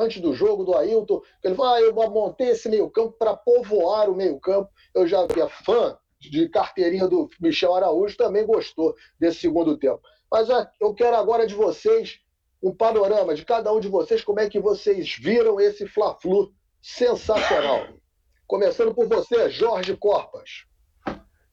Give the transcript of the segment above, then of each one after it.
antes do jogo, do Ailton, ele falou: ah, eu montei esse meio-campo para povoar o meio-campo. Eu já vi fã de carteirinha do Michel Araújo, também gostou desse segundo tempo. Mas eu quero agora de vocês um panorama de cada um de vocês, como é que vocês viram esse Fla-Flu sensacional. Começando por você, Jorge Corpas.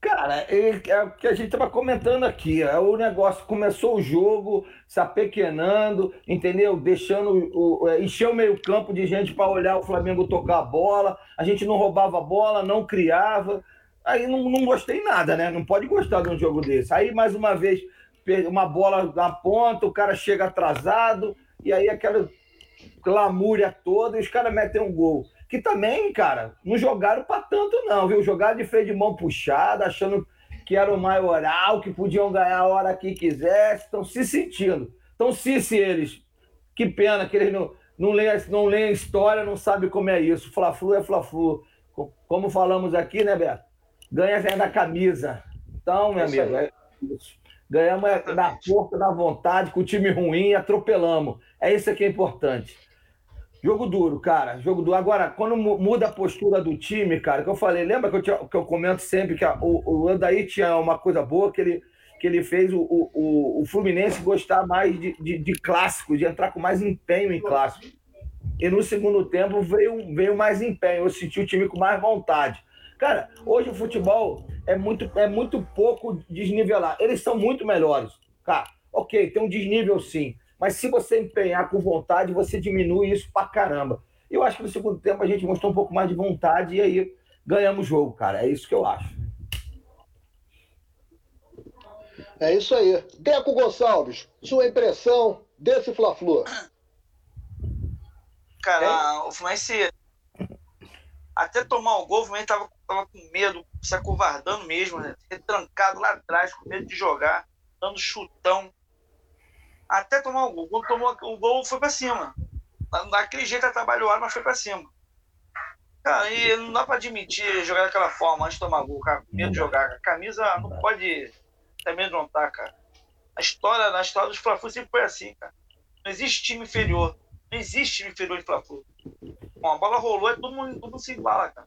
Cara, é, o que a gente estava comentando aqui. É o negócio começou o jogo se apequenando, entendeu? Deixando o, é, encher o meio-campo de gente para olhar o Flamengo tocar a bola. A gente não roubava a bola, não criava. Aí não, não gostei nada, né? Não pode gostar de um jogo desse. Aí, mais uma vez, uma bola na ponta, o cara chega atrasado, e aí aquela lamúria toda, e os caras metem um gol que também, cara, não jogaram para tanto, não, viu? Jogaram de freio de mão puxada, achando que era o maioral, que podiam ganhar a hora que quisesse, estão se sentindo. Então, se, se eles. Que pena que eles não, não leem não leem história, não sabem como é isso. Fla-Flu é Fla-Flu. Como falamos aqui, né, Beto? Ganha da camisa. Então, meu é amigo, é isso. Ganhamos é da força, da vontade, com o time ruim, atropelamos. É isso que é importante. Jogo duro, cara. Jogo duro. Agora, quando muda a postura do time, cara, que eu falei, lembra que eu, tinha, que eu comento sempre que a, o, o Andaí tinha uma coisa boa que ele, que ele fez o, o, o Fluminense gostar mais de, de, de clássico, de entrar com mais empenho em clássico. E no segundo tempo veio, veio mais empenho. Eu senti o time com mais vontade. Cara, hoje o futebol é muito, é muito pouco desnivelar. Eles são muito melhores. Cara, ok, tem um desnível sim. Mas se você empenhar com vontade, você diminui isso pra caramba. Eu acho que no segundo tempo a gente mostrou um pouco mais de vontade e aí ganhamos o jogo, cara. É isso que eu acho. É isso aí. Deco Gonçalves, sua impressão desse Fla-Flu? Cara, o Fluminense até tomar o gol, o Fluminense tava, tava com medo, se acovardando mesmo, né? trancado lá atrás, com medo de jogar, dando chutão até tomar o gol. Quando tomou o gol, foi para cima. Daquele jeito atrabalhou, mas foi para cima. Cara, e não dá para admitir jogar daquela forma antes de tomar gol, cara. Medo de jogar. A camisa não pode não tá, cara. A história, na história dos Fla-Flu sempre foi assim, cara. Não existe time inferior. Não existe time inferior de Fla-Flu. Bom, a bola rolou e todo mundo, todo mundo se embala, cara.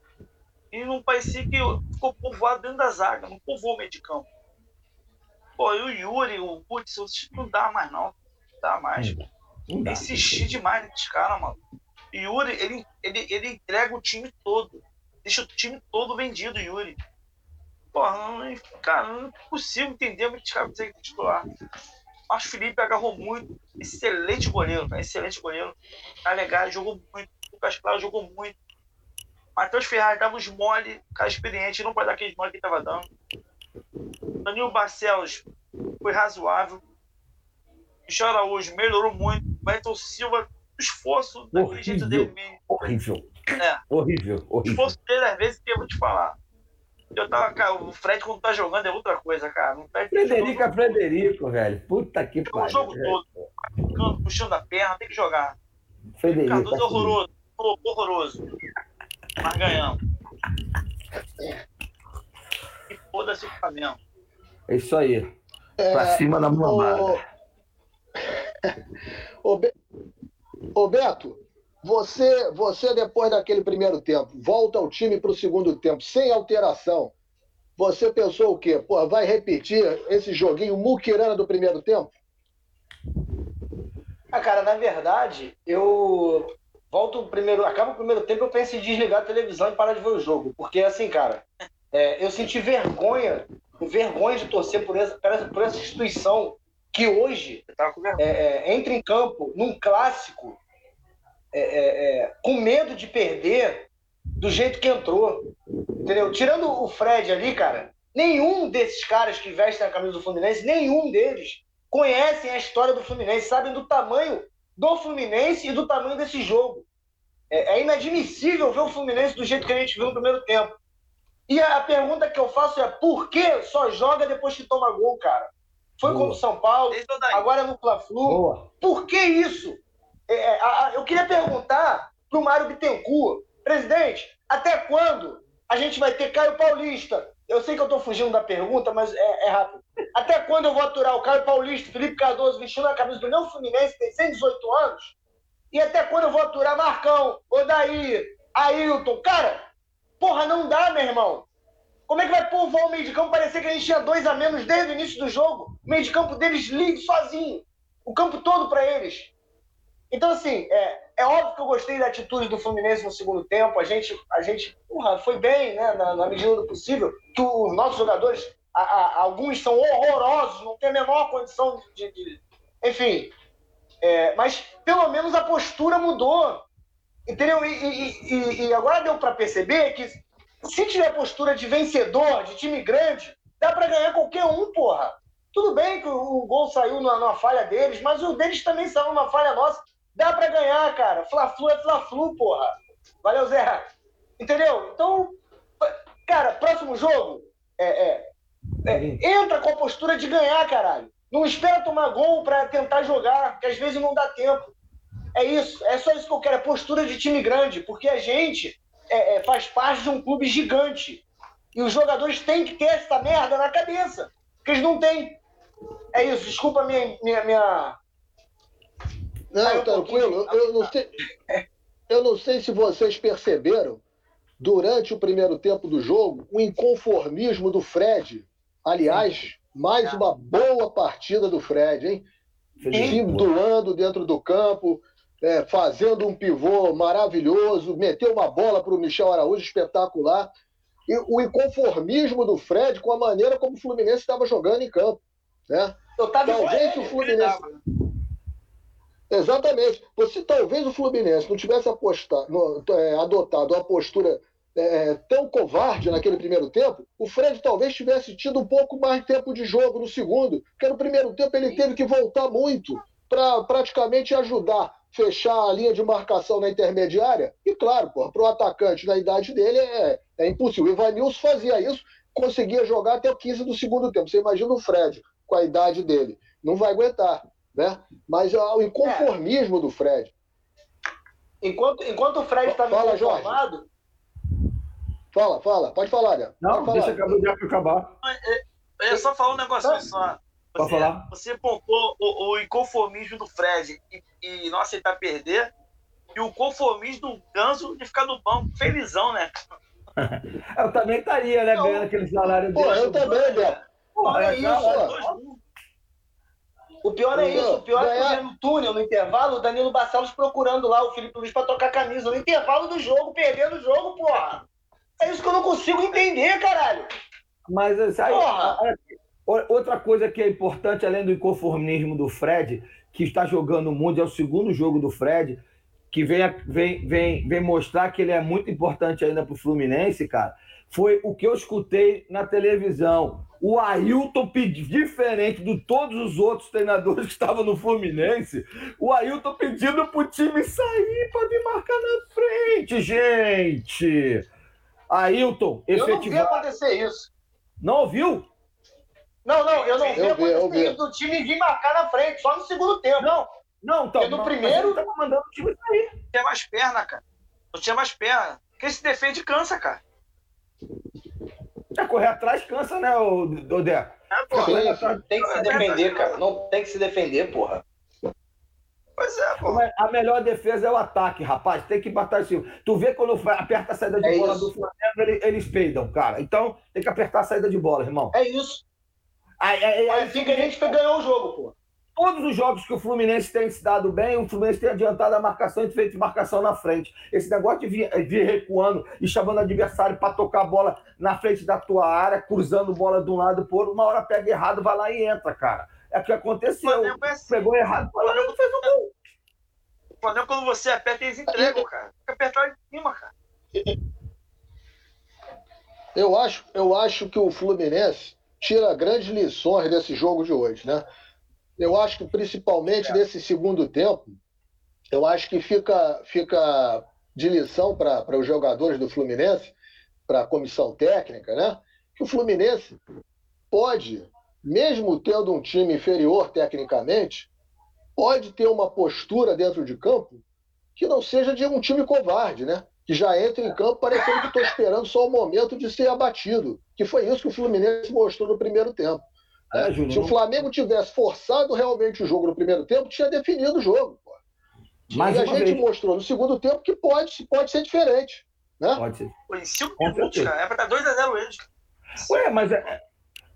E não parecia que ficou povoado dentro da zaga, não povoou o meio de campo. Pô, e o Yuri, o Putz, não dá mais não. Não dá mais. Não dá. Insistir demais nesses caras, mano. O Yuri, ele, ele, ele entrega o time todo. Deixa o time todo vendido, Yuri. Porra, não, cara, não é possível entender como esse cara consegue titular. Mas Felipe agarrou muito. Excelente goleiro, cara. Excelente goleiro. Legal, jogou muito. O Lucas Claro jogou muito. Matheus Ferraz dava os mole, cara experiente, não pode dar aqueles mole que ele tava dando. Danilo Barcelos foi razoável. Michel Araújo melhorou muito. Wellington Silva, esforço daquele jeito dele mesmo. Horrível. É. Horrível, horrível. O esforço dele, às vezes, que eu vou te falar. Eu tava, cara, o Fred, quando tá jogando, é outra coisa, cara. O Fred Frederico é Frederico, velho. Puta que pariu. O jogo todo. Puxando a perna, tem que jogar. Frederico. Cardoso é horroroso. Horroroso. Mas ganhamos. E foda-se o Flamengo. É isso aí. É, pra cima da mamada. Ô, Be... Ô Beto, você, você depois daquele primeiro tempo, volta ao time para o segundo tempo, sem alteração. Você pensou o quê? Pô, vai repetir esse joguinho muquirana do primeiro tempo? Ah, cara, na verdade, eu volto o primeiro, acaba o primeiro tempo, eu penso em desligar a televisão e parar de ver o jogo. Porque assim, cara, é, eu senti vergonha vergonha de torcer por essa, por essa instituição que hoje é, é, entra em campo num clássico é, é, é, com medo de perder do jeito que entrou. Entendeu? Tirando o Fred ali, cara, nenhum desses caras que vestem a camisa do Fluminense, nenhum deles conhecem a história do Fluminense, sabem do tamanho do Fluminense e do tamanho desse jogo. É, é inadmissível ver o Fluminense do jeito que a gente viu no primeiro tempo. E a pergunta que eu faço é: por que só joga depois que toma gol, cara? Foi Boa. contra o São Paulo, agora é no Fla-Flu. Por que isso? É, é eu queria perguntar para o Mário Bittencourt, presidente, até quando a gente vai ter Caio Paulista? Eu sei que eu estou fugindo da pergunta, mas é, é, rápido. Até quando eu vou aturar o Caio Paulista, Felipe Cardoso vestindo a camisa do meu Fluminense, tem 118 anos? E até quando eu vou aturar Marcão, Odaí, Ailton? Cara, porra, não dá, meu irmão. Como é que vai povoar o meio de campo? Parecia que a gente tinha dois a menos desde o início do jogo. O meio de campo deles livre, sozinho. O campo todo para eles. Então, assim, é, é óbvio que eu gostei da atitude do Fluminense no segundo tempo. A gente, a gente porra, foi bem, né, na, na, medida do possível. Que os nossos jogadores, a, a, alguns são horrorosos, não tem a menor condição de. de enfim. É, mas pelo menos a postura mudou. Entendeu? E, e, e, e agora deu para perceber que se tiver postura de vencedor, de time grande, dá para ganhar qualquer um, porra. Tudo bem que o, gol saiu numa, numa, falha deles, mas o deles também saiu numa falha nossa. Dá para ganhar, cara. Fla-Flu é Fla-Flu, porra. Valeu, Zé. Entendeu? Então, cara, próximo jogo, é, é, é, entra com a postura de ganhar, caralho. Não espera tomar gol para tentar jogar, que às vezes não dá tempo. É isso, é só isso que eu quero, é postura de time grande, porque a gente é, é, faz parte de um clube gigante. E os jogadores têm que ter essa merda na cabeça, porque eles não têm. É isso, desculpa a minha, minha, minha, não, um tranquilo. Eu, eu, não sei, eu não sei se vocês perceberam, durante o primeiro tempo do jogo, o inconformismo do Fred. Aliás, mais uma boa partida do Fred, hein? Se doando dentro do campo, é, fazendo um pivô maravilhoso, meteu uma bola para o Michel Araújo espetacular. E o inconformismo do Fred com a maneira como o Fluminense estava jogando em campo. Né? Talvez o Fluminense. Exatamente. Você talvez o Fluminense não tivesse apostado, é, adotado uma postura é, tão covarde naquele primeiro tempo, o Fred talvez tivesse tido um pouco mais de tempo de jogo no segundo, porque no primeiro tempo ele teve que voltar muito para praticamente ajudar fechar a linha de marcação na intermediária. E claro, para o atacante na idade dele é, é impossível. O Ivanilson fazia isso, conseguia jogar até o 15 do segundo tempo. Você imagina o Fred com a idade dele. Não vai aguentar né? Mas o inconformismo é. do Fred. Enquanto, enquanto o Fred estava fala, inconformado... Fala, fala. Pode falar, né? Não, Pode deixa falar. de acabar. Eu só falar um negócio só. Você, falar? você pontou o, o, inconformismo do Fred e, e não aceitar perder, e o conformismo do Ganso de ficar no banco felizão, né? eu também estaria, né, ganhando aquele salário dele. Pô, eu também, Beto. Porra, é isso, o pior é isso. O pior é que no túnel, no intervalo, o Danilo Barcelos procurando lá o Felipe Luiz pra trocar camisa. No intervalo do jogo, perdendo o jogo, porra. É isso que eu não consigo entender, caralho. Mas aí, outra coisa que é importante, além do inconformismo do Fred, que está jogando muito, é o segundo jogo do Fred, que vem, vem, vem, vem mostrar que ele é muito importante ainda pro Fluminense, cara, foi o que eu escutei na televisão o Ailton pediu, diferente de todos os outros treinadores que estavam no Fluminense, o Ailton pedindo pro time sair para me marcar na frente, gente. Ailton, efetivamente. Eu não vi acontecer isso. Não ouviu? Não, não, eu não vi eu vi, isso do time vir marcar na frente, só no segundo tempo. Não, não, então. Porque no primeiro. Tava mandando o time sair. Não tinha mais perna, cara. Não tinha mais perna. Quem se defende cansa, cara. É, correr atrás cansa, né, o Dodé? É, porra, tem que se defender, cara. Não tem que se defender, porra. Pois é, porra. A melhor defesa é o ataque, rapaz. Tem que bater assim. Tu vê quando aperta a saída de é bola isso. do Flamengo, eles peidam, cara. Então tem que apertar a saída de bola, irmão. É isso. Aí, aí, aí, aí fica a gente ganhou o jogo, porra. Todos os jogos que o Fluminense tem se dado bem, o Fluminense tem adiantado a marcação e feito marcação na frente. Esse negócio de vir, vir recuando e chamando o adversário para tocar a bola na frente da tua área, cruzando bola de um lado para outro, uma hora pega errado, vai lá e entra, cara. É o que aconteceu. É assim. Pegou errado, lá e fez o gol. O Flamengo, quando você aperta, eles entregam, cara. Que apertar em cima, cara. Eu acho, eu acho que o Fluminense tira grandes lições desse jogo de hoje, né? Eu acho que principalmente é. nesse segundo tempo, eu acho que fica, fica de lição para os jogadores do Fluminense, para a comissão técnica, né? Que o Fluminense pode, mesmo tendo um time inferior tecnicamente, pode ter uma postura dentro de campo que não seja de um time covarde, né? Que já entra em campo parecendo que estou esperando só o momento de ser abatido. Que foi isso que o Fluminense mostrou no primeiro tempo. É, Júnior, Se o Flamengo tivesse forçado realmente o jogo no primeiro tempo, tinha definido o jogo. Pô. Mas a gente vez. mostrou no segundo tempo que pode, pode ser diferente. Né? Pode ser. Pô, em 5 minutos, cara. É pra dar 2x0 eles. Ué, mas é,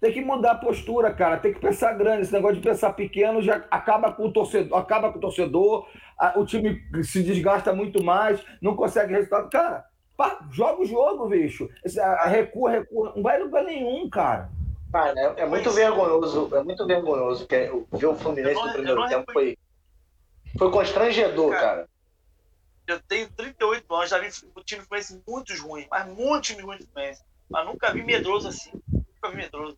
tem que mudar a postura, cara. Tem que pensar grande. Esse negócio de pensar pequeno já acaba com o torcedor, acaba com o torcedor. A, o time se desgasta muito mais, não consegue resultado. Cara, pá, joga o jogo, bicho. Esse, a, recua, recua. Não vai lugar nenhum, cara. Cara, é, é, muito vergonhoso. É muito vergonhoso que é, ver o Fluminense no primeiro tempo foi, foi constrangedor, cara. cara. Eu tenho 38 anos, já vi o time Fluminense muito ruim, mas muito time ruim Fluminense. Mas nunca vi medroso assim. Medroso.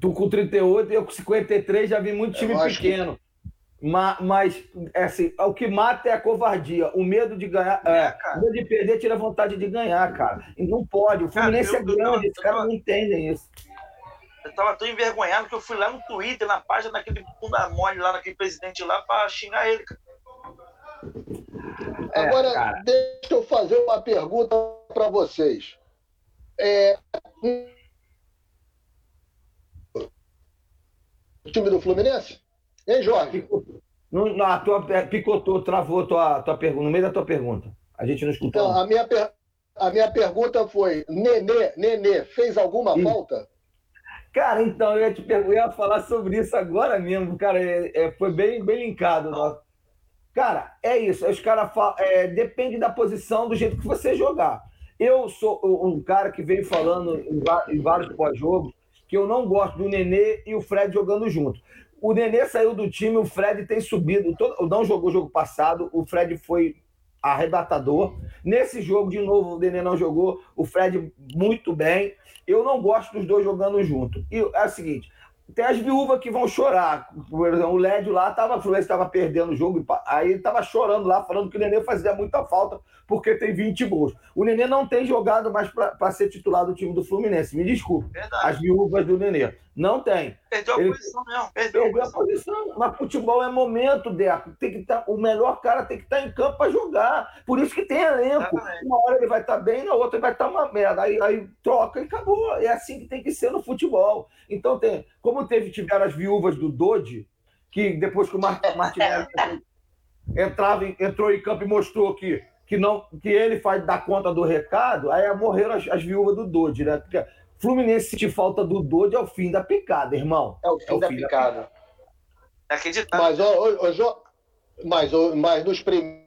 Tu com 38 e eu com 53 já vi muito time pequeno. Que... Mas, mas é assim, o que mata é a covardia. O medo de ganhar. É, é o medo de perder tira a vontade de ganhar, cara. E não pode. O Fluminense cara, eu, é grande, os caras não entendem isso. Eu tava tão envergonhado que eu fui lá no Twitter, na página daquele bunda mole lá, naquele presidente lá, pra xingar ele, cara. É, Agora, cara. deixa eu fazer uma pergunta para vocês. É... time do Fluminense? Hein, Jorge? Não, a tua, picotou, travou tua, tua pergunta, no meio da tua pergunta. A gente não escutou. Então, a, minha per... a minha pergunta foi: Nenê, Nenê, fez alguma Sim. falta? Cara, então, eu ia, te ia falar sobre isso agora mesmo, cara. É, é, foi bem, bem linkado. Nossa. Cara, é isso. Os caras falam. É, depende da posição, do jeito que você jogar. Eu sou um cara que veio falando em vários pós-jogos que eu não gosto do Nenê e o Fred jogando junto. O Nenê saiu do time, o Fred tem subido. Todo, não jogou o jogo passado, o Fred foi arrebatador. Nesse jogo, de novo, o Nenê não jogou, o Fred muito bem. Eu não gosto dos dois jogando junto. E é o seguinte: tem as viúvas que vão chorar. O Lédio lá estava, o Fluminense estava perdendo o jogo, aí ele estava chorando lá, falando que o Nenê fazia muita falta porque tem 20 gols. O Nenê não tem jogado mais para ser titular do time do Fluminense. Me desculpe. Verdade. As viúvas do Nenê. Não tem. Perdeu a ele posição mesmo. Perdeu, perdeu a posição. Mas futebol é momento, Deco. Tem que tá, o melhor cara tem que estar tá em campo para jogar. Por isso que tem elenco. Exatamente. Uma hora ele vai estar tá bem, na outra ele vai estar tá uma merda. Aí, aí troca e acabou. É assim que tem que ser no futebol. Então, tem, como teve, tiveram as viúvas do Dodi, que depois que o Martinelli entrava, entrou em campo e mostrou que que não que ele faz dar conta do recado, aí morreram as, as viúvas do Dodi, né? Porque Fluminense sentir falta do Dodi é o fim da picada, irmão. É o fim, é o da, fim picada. da picada. É. Mas, ó, ó, ó, mas, ó, mas nos primeiros,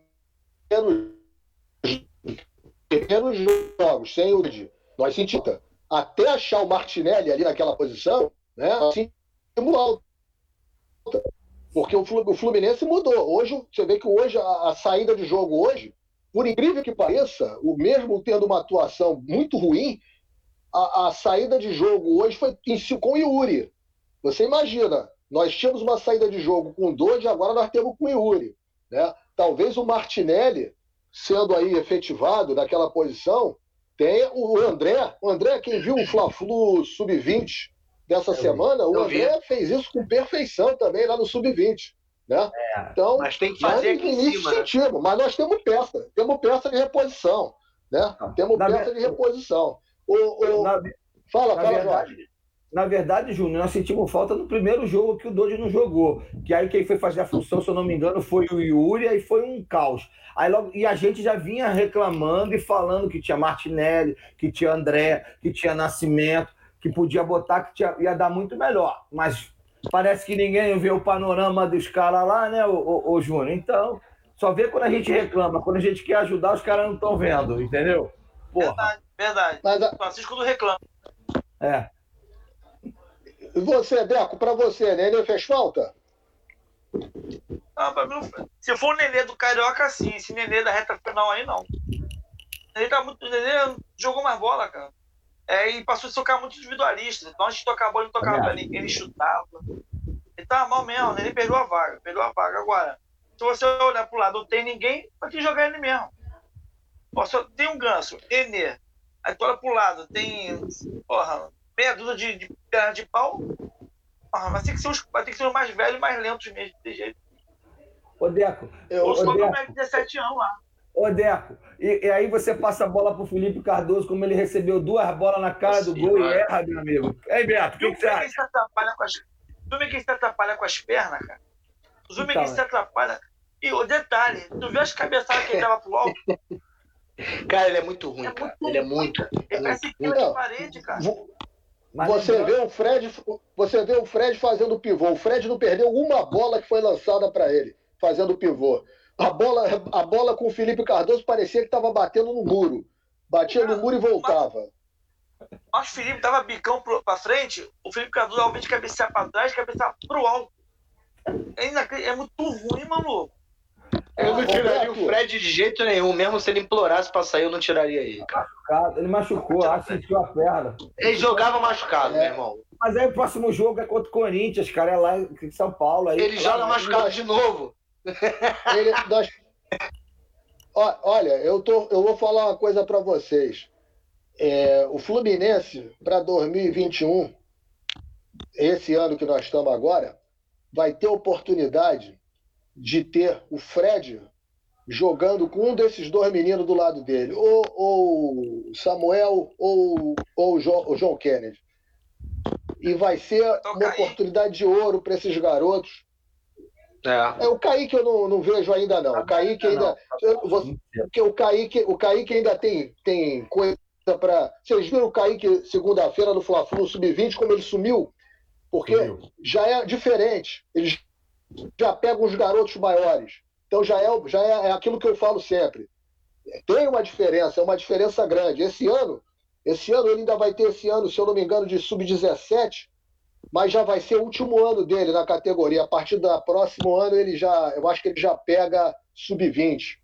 primeiros jogos, sem o Dodi, nós sentimos até achar o Martinelli ali naquela posição, né? Sentimos alta. Porque o Fluminense mudou. Hoje, você vê que hoje a, a saída de jogo hoje por incrível que pareça, o mesmo tendo uma atuação muito ruim, a, a saída de jogo hoje foi em, com o Yuri. Você imagina, nós tínhamos uma saída de jogo com o Dodge, agora nós temos com o Yuri. Né? Talvez o Martinelli, sendo aí efetivado naquela posição, tenha o André. O André, quem viu o Fla-Flu Sub-20 dessa eu semana, vi. o André vi. fez isso com perfeição também lá no Sub-20. Né? É, então, mas tem que fazer aqui em cima, né? sentido, mas nós temos peça, temos peça de reposição, né? temos na peça de reposição. O, o... Na, fala, na fala, verdade, Jorge. Na verdade, Júnior, nós sentimos falta no primeiro jogo que o Dodge não jogou. Que aí quem foi fazer a função, se eu não me engano, foi o Yuri, e foi um caos. Aí logo, e a gente já vinha reclamando e falando que tinha Martinelli, que tinha André, que tinha Nascimento, que podia botar, que tinha, ia dar muito melhor. Mas Parece que ninguém vê o panorama dos caras lá, né, o, o, o Júnior? Então, só vê quando a gente reclama. Quando a gente quer ajudar, os caras não estão vendo, entendeu? Porra. Verdade, verdade. Mas, a... Francisco não reclama. É. Você, Deco, para você, Nenê fez falta? Não, pra mim não Se for o Nenê do Carioca, sim. Esse Nenê da reta final aí, não. Ele tá muito. O Nenê jogou mais bola, cara. É, e passou a tocar muito individualista. Então, antes de tocar a bola, ele tocava pra ninguém, ele chutava. Ele tava mal mesmo, né? ele perdeu a vaga. Perdeu a vaga. Agora, se você olhar pro lado, não tem ninguém, vai que jogar ele mesmo. Ó, só tem um ganso, Enê. Aí tu olha pro lado, tem, porra, meia dúzia de, de perna de pau. Porra, mas tem que ser os, vai ter que ser os mais velhos e mais lentos mesmo, de jeito. Ô, Deco. Eu, Ou só Deco. 17 anos lá. Ô, Deco, e, e, aí você passa a bola pro Felipe Cardoso, como ele recebeu duas bolas na cara do gol e erra, meu amigo. Ei, Beto, o que, que você acha? Atrapalha com as... Tu vê que se atrapalha com as pernas, cara? Tu vê então, que se atrapalha. E o detalhe, tu viu as cabeçadas que ele dava pro alto? Cara, ele é muito ruim, É cara. muito Ele é muito. Muito, que muito. de parede, cara. Você lembrando- vê o Fred, você vê o Fred fazendo pivô. O Fred não perdeu uma bola que foi lançada para ele, fazendo pivô. A bola, a bola com o Felipe Cardoso parecia que estava batendo no muro. Batia no muro e voltava. Mas o Felipe dava bicão pro, pra frente, o Felipe Cardoso ao invés de cabecear pra trás, cabeceava pro alto. É, é muito ruim, maluco. Eu não tiraria o Fred de jeito nenhum. Mesmo se ele implorasse pra sair, eu não tiraria ele. cara. Ele machucou, acho que sentiu a perna. Ele jogava machucado, É. meu irmão. Mas aí o próximo jogo é contra o Corinthians, cara, é lá em São Paulo. Aí, Ele joga machucado de novo. Ele- nós- Olha, eu, tô, eu vou falar uma coisa para vocês. É, o Fluminense, para 2021, esse ano que nós estamos agora, vai ter oportunidade de ter o Fred jogando com um desses dois meninos do lado dele, ou, ou o Samuel ou, ou o, Kennedy. E vai ser Então, uma Kaique. oportunidade de ouro para esses garotos. É. É, o Kaique eu não, não vejo ainda, não. O Kaique ainda. eu- você- porque o Kaique, o Kaique ainda tem, tem coisa para. Vocês viram o Kaique segunda-feira no Fla-Flu Sub-20, como ele sumiu? Porque Sumiu. já é diferente. Eles já pegam os garotos maiores. Então já é, já é, é aquilo que eu falo sempre. Tem uma diferença, é uma diferença grande. Esse ano, esse ano ele ainda vai ter esse ano, se eu não me engano, de sub-17, mas já vai ser o último ano dele na categoria. A partir do próximo ano ele já, eu acho que ele já pega sub-20.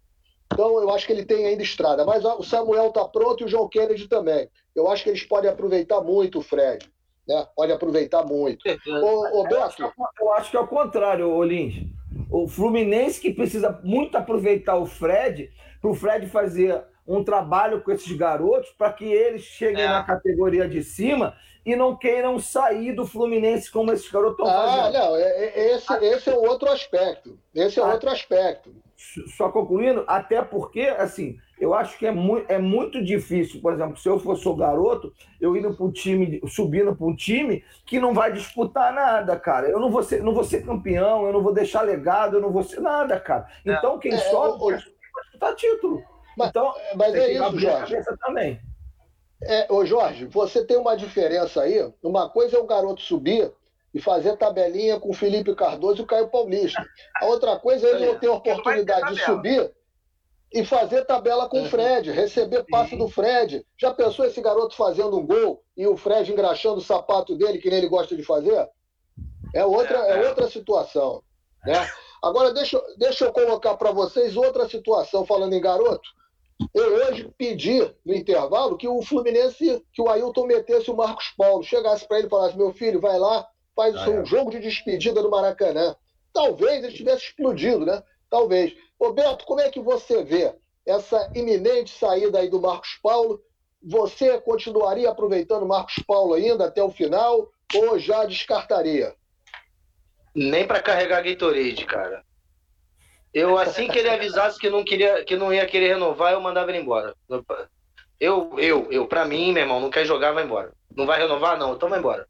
Então eu acho que ele tem ainda estrada. Mas o Samuel está pronto e o João Kennedy também. Eu acho que eles podem aproveitar muito o Fred. Né? Pode aproveitar muito. Ô, ô Eu acho, que, Beto, é- eu acho que é o contrário, ô Lins. O Fluminense que precisa muito aproveitar o Fred, para o Fred fazer um trabalho com esses garotos para que eles cheguem É. na categoria de cima e não queiram sair do Fluminense como esses garotos estão ah, fazendo. não, é- é- esse, esse é outro aspecto. Esse é Ah. outro aspecto. Só concluindo, até porque, assim, eu acho que é, mu é muito difícil, por exemplo, se eu fosse o garoto, eu indo para um time, subindo para um time que não vai disputar nada, cara. Eu não vou ser, não vou ser campeão, eu não vou deixar legado, eu não vou ser nada, cara. É. Então, quem É, sobe o- vai disputar título. Mas- então, Mas tem é isso, Jorge. também. É, ô Jorge, você tem uma diferença aí. Uma coisa é o garoto subir e fazer tabelinha com o Felipe Cardoso e o Caio Paulista. A outra coisa é ele não ter a oportunidade de subir e fazer tabela com o Uhum. Fred, receber passe do Fred. Já pensou esse garoto fazendo um gol e o Fred engraxando o sapato dele, que nem ele gosta de fazer? É outra, É, é é. outra situação. Né? Agora, deixa, eu- deixa eu colocar para vocês outra situação, falando em garoto. Eu hoje pedi no intervalo que o Fluminense, que o Ailton metesse o Marcos Paulo, chegasse para ele e falasse: meu filho, vai lá, faz o Ah, seu é. jogo de despedida no Maracanã. Talvez ele tivesse explodido, né? Talvez. Ô Beto, como é que você vê essa iminente saída aí do Marcos Paulo? Você continuaria aproveitando o Marcos Paulo ainda até o final ou já descartaria? Nem pra carregar Gatorade, cara. Eu, assim que ele avisasse que não, queria, que não ia querer renovar, eu mandava ele embora. Eu, eu, eu, pra mim, meu irmão, não quer jogar, vai embora. Não vai renovar, não, então vai embora.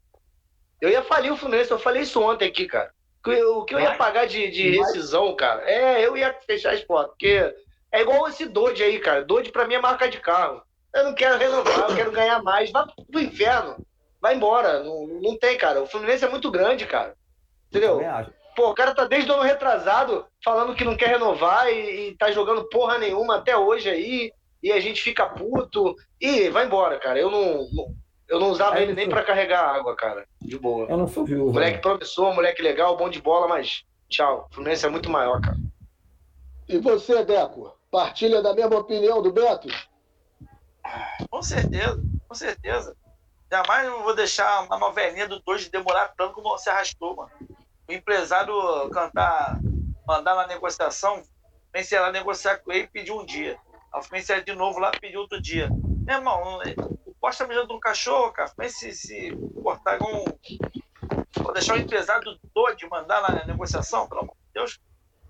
Eu ia falir o Fluminense, eu falei isso ontem aqui, cara. O que eu- ia pagar de, de rescisão, cara, é, eu ia fechar as portas, porque é igual esse Dodge aí, cara. Dodge pra mim é marca de carro. Eu não quero renovar, eu quero ganhar mais. Vai pro inferno. Vai embora. Não, não tem, cara. O Fluminense é muito grande, cara. Entendeu? Pô, o cara tá desde o ano retrasado falando que não quer renovar e, e tá jogando porra nenhuma até hoje aí. E a gente fica puto. E vai embora, cara. Eu não, não- eu não usava É ele nem isso. pra carregar água, cara. De boa. Eu não sou viúvo. Moleque né? promissor, moleque legal, bom de bola, mas tchau. O Fluminense é muito maior, cara. E você, Deco, partilha da mesma opinião do Beto? Com certeza, com certeza. Jamais eu vou deixar uma novelinha do dois demorar tanto como você arrastou, mano. O empresário cantar, mandar na negociação, ia lá negociar com ele e pedir um dia. Aí o Fluminense ia de novo lá pedir outro dia. Meu irmão, o Costa me dando um cachorro, cara. Fluminense se, se cortar com. Vou deixar o empresário do de mandar lá na negociação, pelo amor de Deus.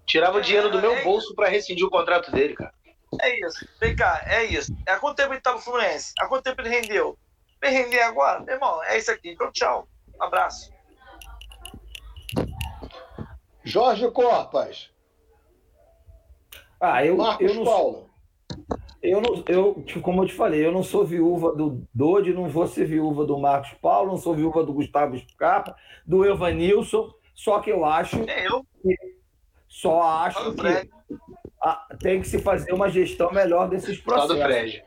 Tirava o dinheiro do É, meu é bolso pra rescindir o contrato dele, cara. É isso. Vem cá, é isso. Há quanto tempo ele tá no Fluminense? Há quanto tempo ele rendeu? Vem render agora? Meu irmão, é isso aqui. Então, tchau. Um abraço. Jorge Corpas. Ah, eu, Marcos eu não Paulo. Eu, não, eu, como eu te falei, eu não sou viúva do Dodi, não vou ser viúva do Marcos Paulo, não sou viúva do Gustavo Scarpa, do Evanilson, só que eu acho. É eu. Só acho que a, tem que se fazer uma gestão melhor desses processos. Só do Fred.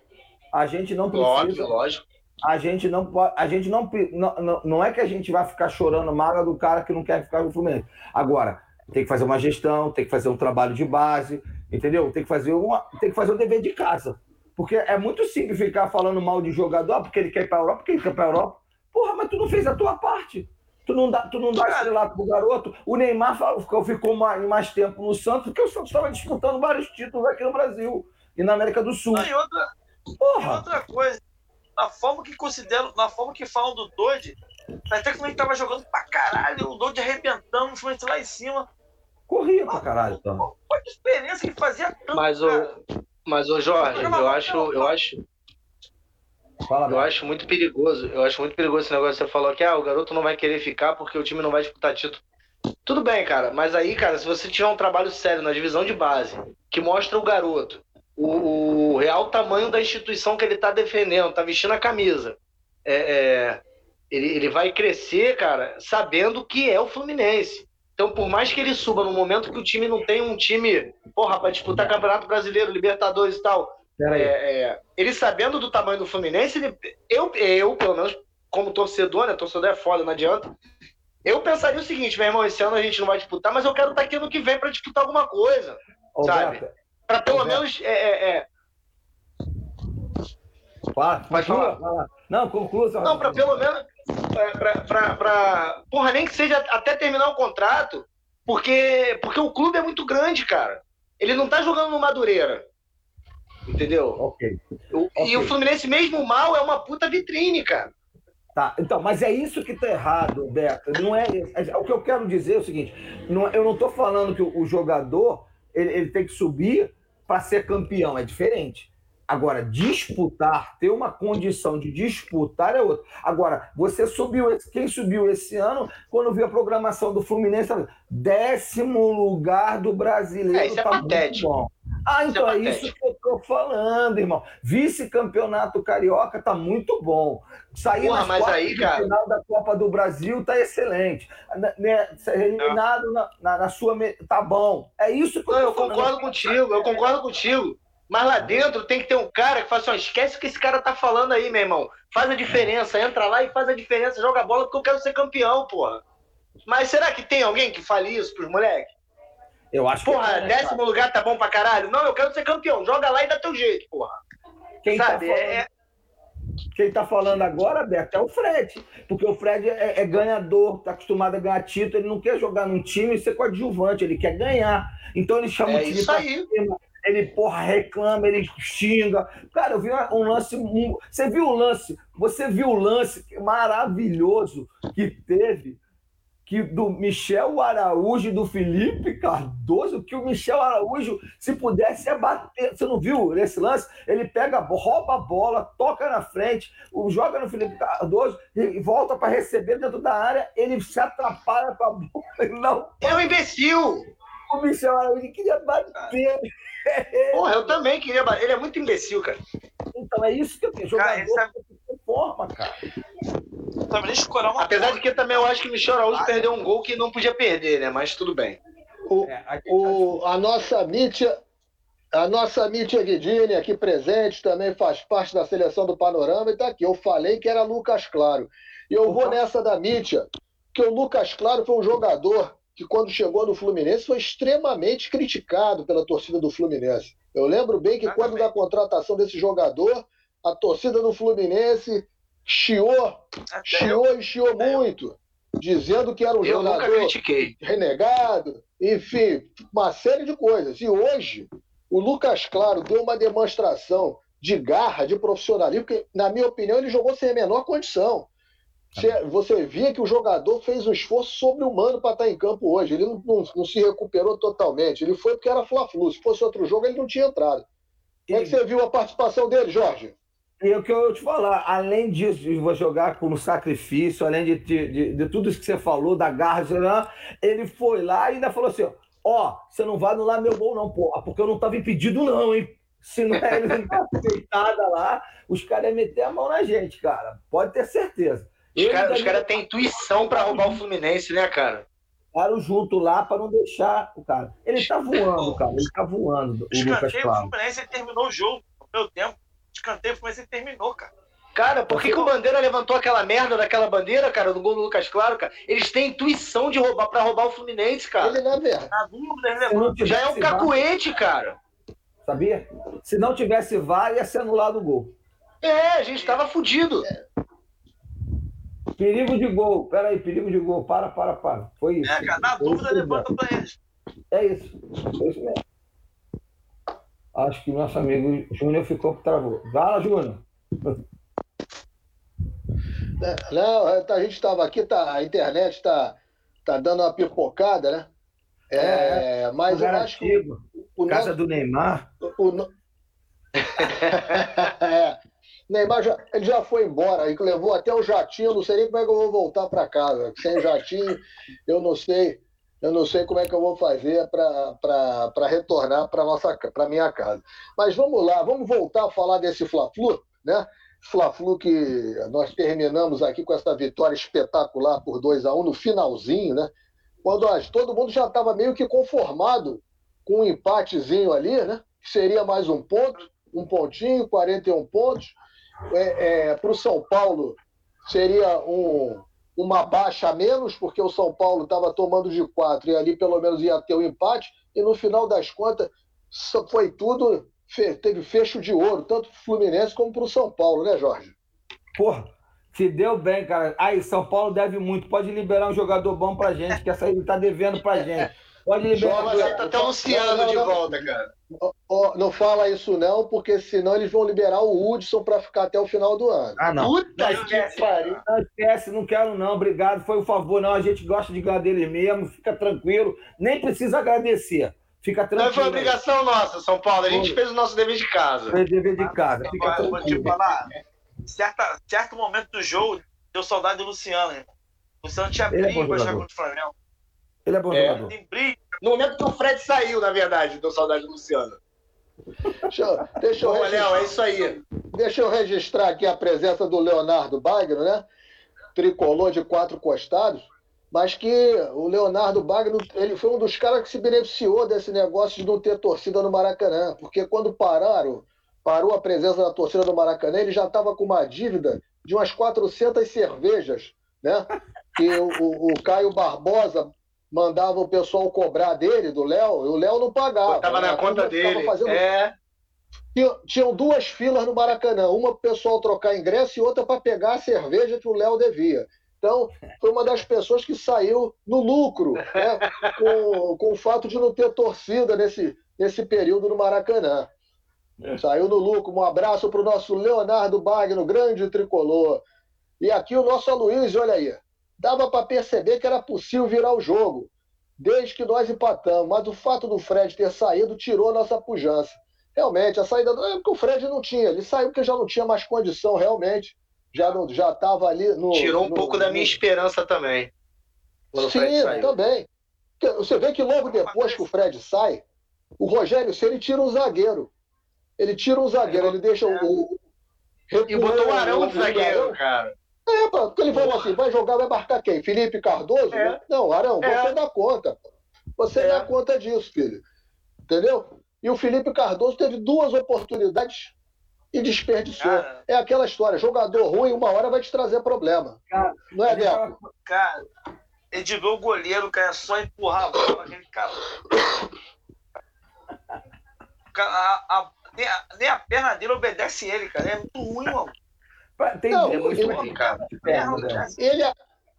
A gente não precisa. Óbvio, lógico. A gente não pode. A gente não, não. Não é que a gente vai ficar chorando mágoa do cara que não quer ficar no Fluminense. Agora, tem que fazer uma gestão, tem que fazer um trabalho de base, entendeu? Tem que fazer uma, tem que fazer um dever de casa. Porque é muito simples ficar falando mal de jogador, ah, porque ele quer ir para a Europa, porque ele quer ir para a Europa. Porra, mas tu não fez a tua parte. Tu não dá, tu não dá estrelato pro garoto. O Neymar ficou, ficou mais, mais tempo no Santos, porque o Santos estava disputando vários títulos aqui no Brasil e na América do Sul. Não, e outra. E outra coisa, na forma que consideram, na forma que falam do Dodge, até que o Fluminense tava jogando pra caralho, o Dodge arrebentando, o Fluminense lá em cima. Corria pra caralho, então. Qual a diferença que fazia tanto, Mas, o, mas, o Jorge, eu acho, eu acho... Fala, eu acho muito perigoso. Eu acho muito perigoso esse negócio. Você falou que ah, o garoto não vai querer ficar porque o time não vai disputar título. Tudo bem, cara, mas aí, cara, se você tiver um trabalho sério na divisão de base, que mostra o garoto, o, o real tamanho da instituição que ele está defendendo, está vestindo a camisa, é, é, ele, ele vai crescer, cara, sabendo que é o Fluminense. Então, por mais que ele suba no momento que o time não tem um time, porra, para disputar Campeonato Brasileiro, Libertadores e tal, é, é, ele sabendo do tamanho do Fluminense, ele, eu, eu, pelo menos, como torcedor, né? Torcedor é foda, não adianta. Eu pensaria o seguinte, meu irmão, esse ano a gente não vai disputar, mas eu quero estar tá aqui ano que vem para disputar alguma coisa. Ô, sabe? Para pelo menos. É, é, é... Fala, Pode falar. Fala. Não, conclua. Não, para pelo menos. Para. Porra, nem que seja até terminar o contrato, porque, porque o clube é muito grande, cara. Ele não tá jogando no Madureira. Entendeu? Ok. O, okay. E o Fluminense, mesmo mal, é uma puta vitrine, cara. Tá, então, mas é isso que tá errado, Beto. Não é, é, o que eu quero dizer é o seguinte: não, eu não tô falando que o, o jogador ele, ele, tem que subir para ser campeão, é diferente. Agora, disputar, ter uma condição de disputar é outra. Agora, você subiu, quem subiu esse ano, quando viu a programação do Fluminense, décimo lugar do brasileiro. É, isso é tá patético. Ah, então é, é isso que eu tô falando, irmão. Vice-campeonato carioca tá muito bom. Sair Porra, mas aí, cara... final da Copa do Brasil tá excelente. Né, ser eliminado na, na, na, sua. tá bom. É isso que eu Não, eu concordo contigo, eu concordo contigo. Mas lá dentro tem que ter um cara que fala assim: ó, esquece o que esse cara tá falando aí, meu irmão. Faz a diferença, entra lá e faz a diferença, joga a bola porque eu quero ser campeão, porra. Mas será que tem alguém que fale isso pros moleques? Eu acho porra, que. Porra, é, décimo cara. lugar tá bom pra caralho? Não, eu quero ser campeão. Joga lá e dá teu jeito, porra. Quem tá Sabe? Tá falando... é... Quem tá falando agora, Beto, é o Fred. Porque o Fred é, é, ganhador, tá acostumado a ganhar título, ele não quer jogar num time e ser coadjuvante, ele quer ganhar. Então ele chama é o time isso aí. Cima, ele, porra, reclama, ele xinga. Cara, eu vi um lance. Você viu o lance? Você viu o lance maravilhoso que teve que do Michel Araújo e do Felipe Cardoso, que o Michel Araújo, se pudesse, ia bater. Você não viu esse lance? Ele pega, rouba a bola, toca na frente, joga no Felipe Cardoso e volta para receber dentro da área. Ele se atrapalha com a bola. Não. É um imbecil! O Michel Araújo queria bater. Porra, eu também queria bater. Ele é muito imbecil, cara. Então é isso que eu tenho. Jogador cara, essa... forma, cara. Também deixa eu uma Apesar de que também eu acho que o Michel Araújo perdeu um gol que não podia perder, né? Mas tudo bem. O, é, o, a nossa Mítia, a nossa Mítia Guidini aqui presente também faz parte da seleção do Panorama e tá aqui. Eu falei que era Lucas Claro. E eu vou nessa da Mítia, que o Lucas Claro foi um jogador que quando chegou no Fluminense foi extremamente criticado pela torcida do Fluminense. Eu lembro bem que quando da contratação desse jogador, a torcida do Fluminense chiou, chiou e chiou muito, dizendo que era um eu jogador renegado, enfim, uma série de coisas. E hoje, o Lucas Claro deu uma demonstração de garra, de profissionalismo, que, na minha opinião, ele jogou sem a menor condição. Você, você via que o jogador fez um esforço sobre-humano para estar em campo hoje. Ele não, não, não, se recuperou totalmente. Ele foi porque era Fla-Flu. Se fosse outro jogo, ele não tinha entrado. Como é que você viu a participação dele, Jorge? E o que eu te falar, além disso, de jogar como sacrifício, além de, de, de, tudo isso que você falou, da garra, ele foi lá e ainda falou assim: ó, você não vai anular meu gol, não, porra, porque eu não tava impedido, não, hein? Se não é ele não tá aceitada lá, os caras iam meter a mão na gente, cara. Pode ter certeza. Os caras cara têm intuição para roubar o Fluminense, né, cara? Ficaram junto lá para não deixar o cara. Ele tá voando, cara. Ele tá voando. O Lucas Claro. O Fluminense terminou o jogo. No meu tempo, escanteio, o Fluminense terminou, cara. Cara, por que, que o Bandeira levantou aquela merda daquela bandeira, cara, do gol do Lucas Claro, cara? Eles têm intuição de roubar para roubar o Fluminense, cara. Ele não é verdade. Na dúvida, ele Já é um cacuete, cara. Sabia? Se não tivesse VAR, ia ser anulado o gol. É, a gente tava fudido. É. Perigo de gol. Peraí, perigo de gol. Para, para, para. Foi isso. É, cara, na dúvida, levanta pra eles. É isso. Foi isso mesmo. Acho que nosso amigo Júnior ficou que travou. Vai lá, Júnior. Não, a gente estava aqui, tá, a internet está tá dando uma pipocada, né? É, é mas eu acho que. O, Casa nosso, do Neymar. O, o, é, Neymar já, ele já foi embora, e levou até o jatinho, não sei nem como é que eu vou voltar para casa. Sem jatinho, eu não sei, eu não sei como é que eu vou fazer para retornar para nossa para minha casa. Mas vamos lá, vamos voltar a falar desse Fla-Flu, né? Fla-Flu que nós terminamos aqui com essa vitória espetacular por 2 a 1 no finalzinho, né? Quando todo mundo já estava meio que conformado com um empatezinho ali, né? Que seria mais um ponto, um pontinho, 41 pontos é, é, para o São Paulo seria um, uma baixa a menos, porque o São Paulo estava tomando de quatro e ali pelo menos ia ter o um empate, e no final das contas foi tudo, teve fecho de ouro, tanto para o Fluminense como para o São Paulo, né, Jorge? Porra, se deu bem, cara. Aí, São Paulo deve muito. Pode liberar um jogador bom pra gente, que essa aí tá devendo pra gente. Pode liberar. Mas aí tá até o Luciano de volta, cara. Oh, não fala isso não, porque senão eles vão liberar o Hudson para ficar até o final do ano. Ah, não. Puta não esquece, pariu. Não esquece, não quero não, obrigado, foi um favor não, a gente gosta de ganhar dele mesmo, fica tranquilo, nem precisa agradecer. Fica tranquilo. Não foi obrigação nossa, São Paulo, a gente foi. fez o nosso dever de casa. Fez dever de casa, fica tranquilo. Vou te falar, certa, certo momento do jogo, deu saudade do Luciano, hein? O Luciano tinha brilho é pra jogar contra o Flamengo. Ele é bom é. jogador. No momento que o Fred saiu, na verdade, deu saudade do Luciano. Deixa, deixa Bom, eu Léo, é isso aí. Deixa eu registrar aqui a presença do Leonardo Bagno, né? Tricolor de quatro costados, mas que o Leonardo Bagno ele foi um dos caras que se beneficiou desse negócio de não ter torcida no Maracanã, porque quando pararam, parou a presença da torcida do Maracanã, ele já estava com uma dívida de umas 400 cervejas, né? Que o, o, o Caio Barbosa mandava o pessoal cobrar dele, do Léo, e o Léo não pagava. Estava na conta dele. Fazendo... É. Tinham duas filas no Maracanã, uma para o pessoal trocar ingresso e outra para pegar a cerveja que o Léo devia. Então, foi uma das pessoas que saiu no lucro, né, com, com o fato de não ter torcida nesse, nesse período no Maracanã. É. Saiu no lucro. Um abraço para o nosso Leonardo Bagno, grande tricolor. E aqui o nosso Aloysio, olha aí dava para perceber que era possível virar o jogo, desde que nós empatamos. Mas o fato do Fred ter saído tirou a nossa pujança. Realmente, a saída. É porque o Fred não tinha, ele saiu porque já não tinha mais condição, realmente. Já não já estava ali no. Tirou um no, pouco no, da minha esperança também. Sim, também. Você vê que logo depois que o Fred sai, o Rogério, se ele tira um zagueiro. Ele tira um zagueiro, ele deixa o. o e botou o Arão de zagueiro, cara. É, porque ele falou assim: vai jogar, vai marcar quem? Felipe Cardoso? É. Não, Arão, é. você dá conta. Você é. dá conta disso, filho. Entendeu? E o Felipe Cardoso teve duas oportunidades e desperdiçou. Cara, é aquela história: jogador ruim, uma hora vai te trazer problema. Cara, não é, Beto? Cara, o goleiro, cara, é só empurrar a bola, aquele cara. A, a, nem, a, nem a perna dele obedece ele, cara. É muito ruim, mano. Tem não, é muito ele, complicado. Né? Ele,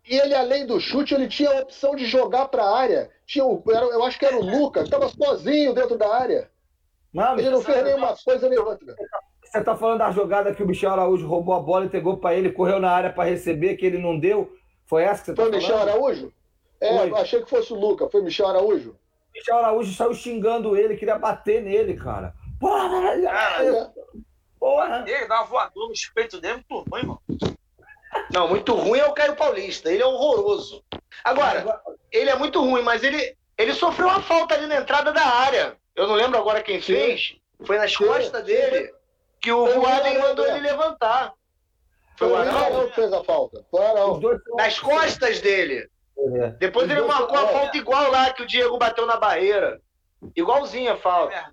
ele, além do chute, ele tinha a opção de jogar para a área. Tinha, eu acho que era o Lucas, estava sozinho dentro da área. Não, ele não fez nenhuma coisa nem outra. Você está falando da jogada que o Michel Araújo roubou a bola, entregou para ele, correu na área para receber, que ele não deu? Foi essa que você está falando? Foi Michel Araújo? É, Foi. eu achei que fosse o Lucas. Foi Michel Araújo? Michel Araújo saiu xingando ele, queria bater nele, cara. Porra, é. Porra! Ele dá uma voadora no peito dele, muito ruim, mano. Não, muito ruim é o Caio Paulista. Ele é horroroso. Agora, ele é muito ruim, mas ele, Ele sofreu uma falta ali na entrada da área. Eu não lembro agora quem fez. Foi nas Sim. costas dele que o Voaden mandou ele levantar. Foi o Arão? Que fez a falta. Foi o Arão. Nas costas dele. É. Depois Os ele marcou a falta igual lá que o Diego bateu na barreira. Igualzinha a falta.